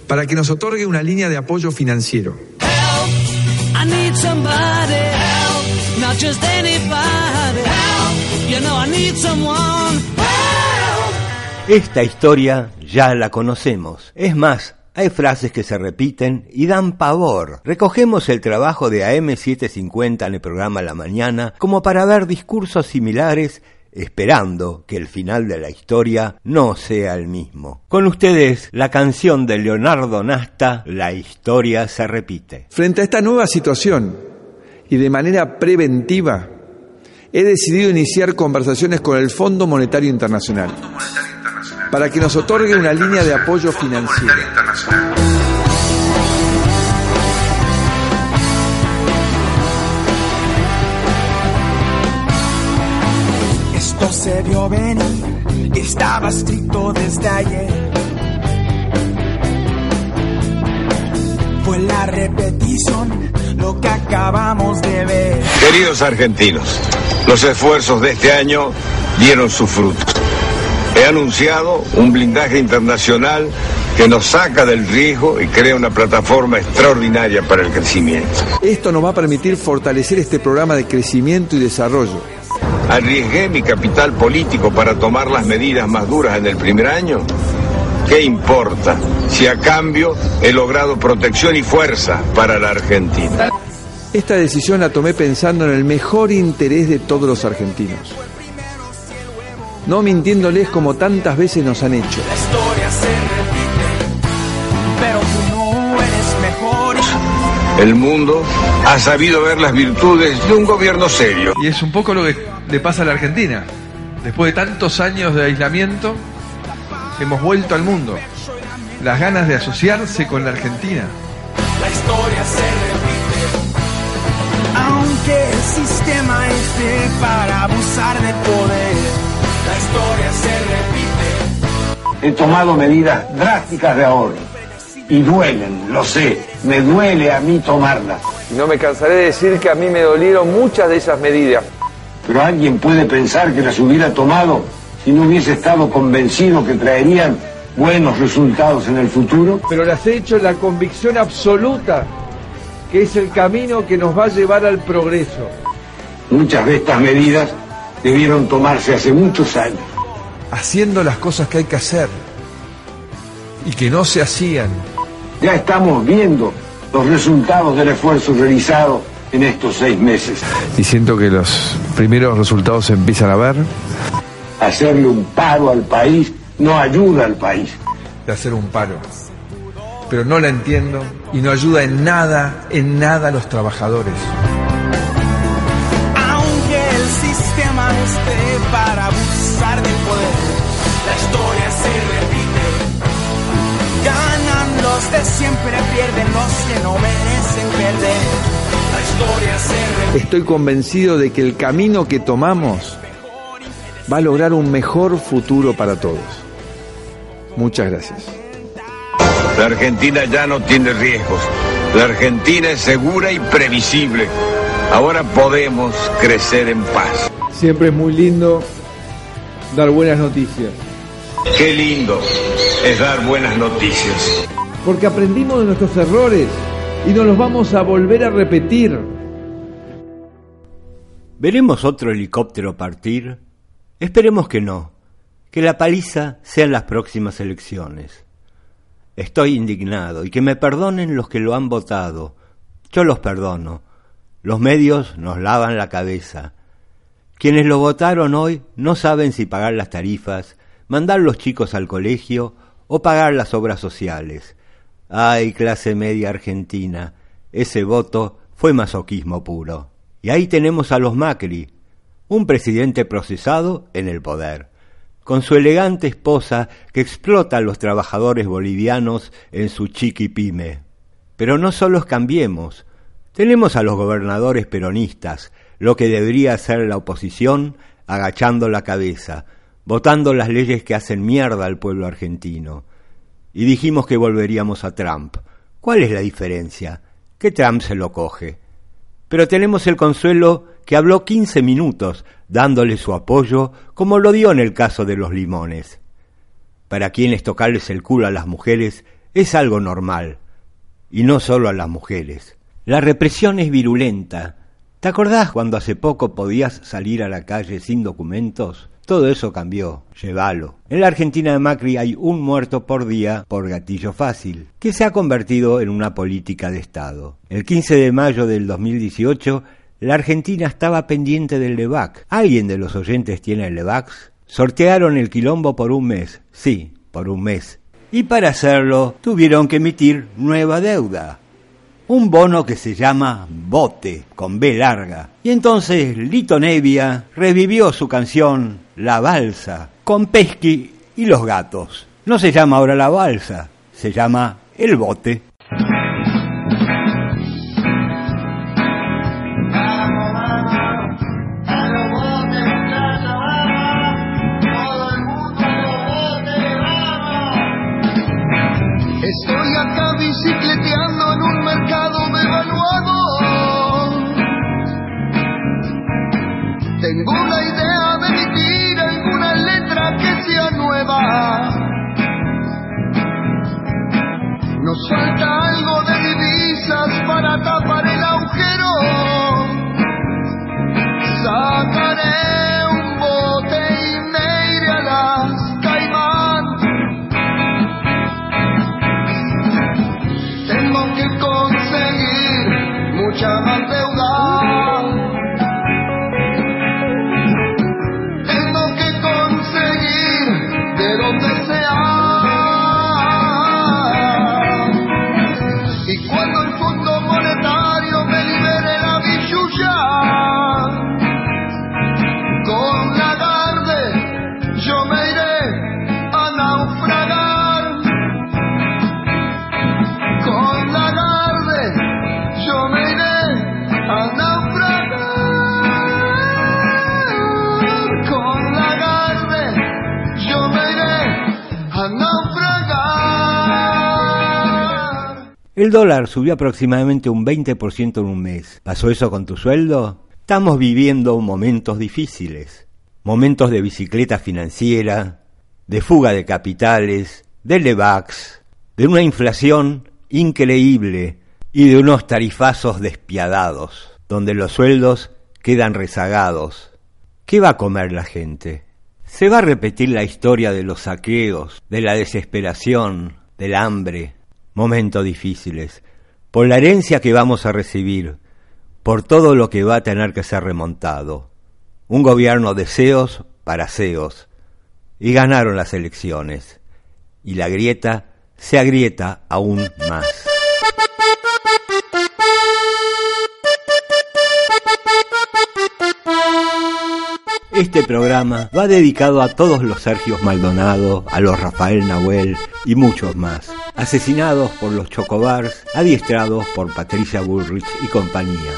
para que nos otorgue una línea de apoyo financiero. I need somebody help, not just anybody help. You know I need someone help. Esta historia ya la conocemos. Es más, hay frases que se repiten y dan pavor. Recogemos el trabajo de AM750 en el programa La Mañana como para ver discursos similares esperando que el final de la historia no sea el mismo. Con ustedes, la canción de Leonardo Nasta, La historia se repite. Frente a esta nueva situación y de manera preventiva, he decidido iniciar conversaciones con el Fondo Monetario Internacional para que nos otorgue una línea de apoyo financiero. Esto se vio venir, estaba escrito desde ayer. Fue la repetición, lo que acabamos de ver. Queridos argentinos, los esfuerzos de este año dieron sus frutos. He anunciado un blindaje internacional que nos saca del riesgo y crea una plataforma extraordinaria para el crecimiento. Esto nos va a permitir fortalecer este programa de crecimiento y desarrollo. ¿Arriesgué mi capital político para tomar las medidas más duras en el primer año? ¿Qué importa si a cambio he logrado protección y fuerza para la Argentina? Esta decisión la tomé pensando en el mejor interés de todos los argentinos. No mintiéndoles como tantas veces nos han hecho. La historia se repite, pero tú no eres mejor. El mundo ha sabido ver las virtudes de un gobierno serio. Y es un poco lo que le pasa a la Argentina. Después de tantos años de aislamiento, hemos vuelto al mundo. Las ganas de asociarse con la Argentina. La historia se repite, aunque el sistema esté para abusar de poder. La historia se repite. He tomado medidas drásticas de ahorro y duelen, lo sé, me duele a mí tomarlas. Y no me cansaré de decir que a mí me dolieron muchas de esas medidas. Pero alguien puede pensar que las hubiera tomado si no hubiese estado convencido que traerían buenos resultados en el futuro. Pero las he hecho en la convicción absoluta que es el camino que nos va a llevar al progreso. Muchas de estas medidas debieron tomarse hace muchos años. Haciendo las cosas que hay que hacer y que no se hacían. Ya estamos viendo los resultados del esfuerzo realizado en estos seis meses. Y siento que los primeros resultados se empiezan a ver. Hacerle un paro al país no ayuda al país. De hacer un paro. Pero no la entiendo y no ayuda en nada, en nada a los trabajadores. Siempre, pierden los que no merecen perder. La historia se. Estoy convencido de que el camino que tomamos va a lograr un mejor futuro para todos. Muchas gracias. La Argentina ya no tiene riesgos. La Argentina es segura y previsible. Ahora podemos crecer en paz. Siempre es muy lindo dar buenas noticias. Qué lindo es dar buenas noticias. Porque aprendimos de nuestros errores y nos los vamos a volver a repetir. ¿Veremos otro helicóptero partir? Esperemos que no, que la paliza sean las próximas elecciones. Estoy indignado y que me perdonen los que lo han votado. Yo los perdono. Los medios nos lavan la cabeza. Quienes lo votaron hoy no saben si pagar las tarifas, mandar los chicos al colegio o pagar las obras sociales. Ay, clase media argentina, ese voto fue masoquismo puro. Y ahí tenemos a los Macri, un presidente procesado en el poder, con su elegante esposa que explota a los trabajadores bolivianos en su chiqui pyme. Pero no solo cambiemos, tenemos a los gobernadores peronistas, lo que debería ser la oposición, agachando la cabeza, votando las leyes que hacen mierda al pueblo argentino. Y dijimos que volveríamos a Trump, ¿Cuál es la diferencia? Que Trump se lo coge. Pero tenemos el consuelo que habló 15 minutos dándole su apoyo como lo dio en el caso de los limones. Para quienes tocarles el culo a las mujeres es algo normal, y no solo a las mujeres. La represión es virulenta. ¿Te acordás cuando hace poco podías salir a la calle sin documentos? Todo eso cambió, llévalo. En la Argentina de Macri hay un muerto por día por gatillo fácil, que se ha convertido en una política de Estado. El 15 de mayo del 2018, la Argentina estaba pendiente del LEVAC. ¿Alguien de los oyentes tiene el LEVAC? Sortearon el quilombo por un mes, sí, por un mes. Y para hacerlo tuvieron que emitir nueva deuda. Un bono que se llama Bote, con B larga. Y entonces Lito Nevia revivió su canción La Balsa, con Pesky y los gatos. No se llama ahora La Balsa, se llama El Bote. El dólar subió aproximadamente un 20% en un mes. ¿Pasó eso con tu sueldo? Estamos viviendo momentos difíciles. Momentos de bicicleta financiera, de fuga de capitales, de levax, de una inflación increíble y de unos tarifazos despiadados, donde los sueldos quedan rezagados. ¿Qué va a comer la gente? Se va a repetir la historia de los saqueos, de la desesperación, del hambre, momentos difíciles, por la herencia que vamos a recibir, por todo lo que va a tener que ser remontado. Un gobierno de CEOs para CEOs. Y ganaron las elecciones. Y la grieta se agrieta aún más. Este programa va dedicado a todos los Sergios Maldonado, a los Rafael Nahuel y muchos más, asesinados por los Chocobars, adiestrados por Patricia Bullrich y compañía.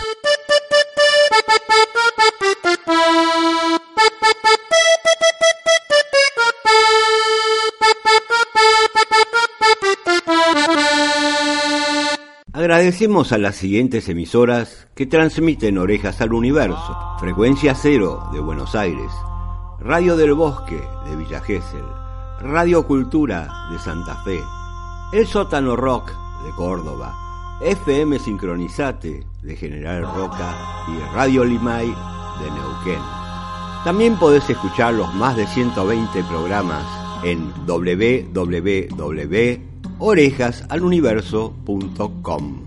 Agradecemos a las siguientes emisoras que transmiten Orejas al Universo. Frecuencia Cero de Buenos Aires, Radio del Bosque de Villa Gesell, Radio Cultura de Santa Fe, El Sótano Rock de Córdoba, FM Sincronizate de General Roca. Y Radio Limay de Neuquén. También podés escuchar los más de 120 programas en www.orejasaluniverso.com.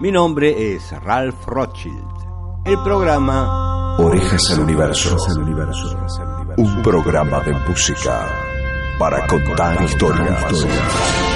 Mi nombre es Ralph Rothschild. El programa Orejas al Universo. Un programa de música para contar historias.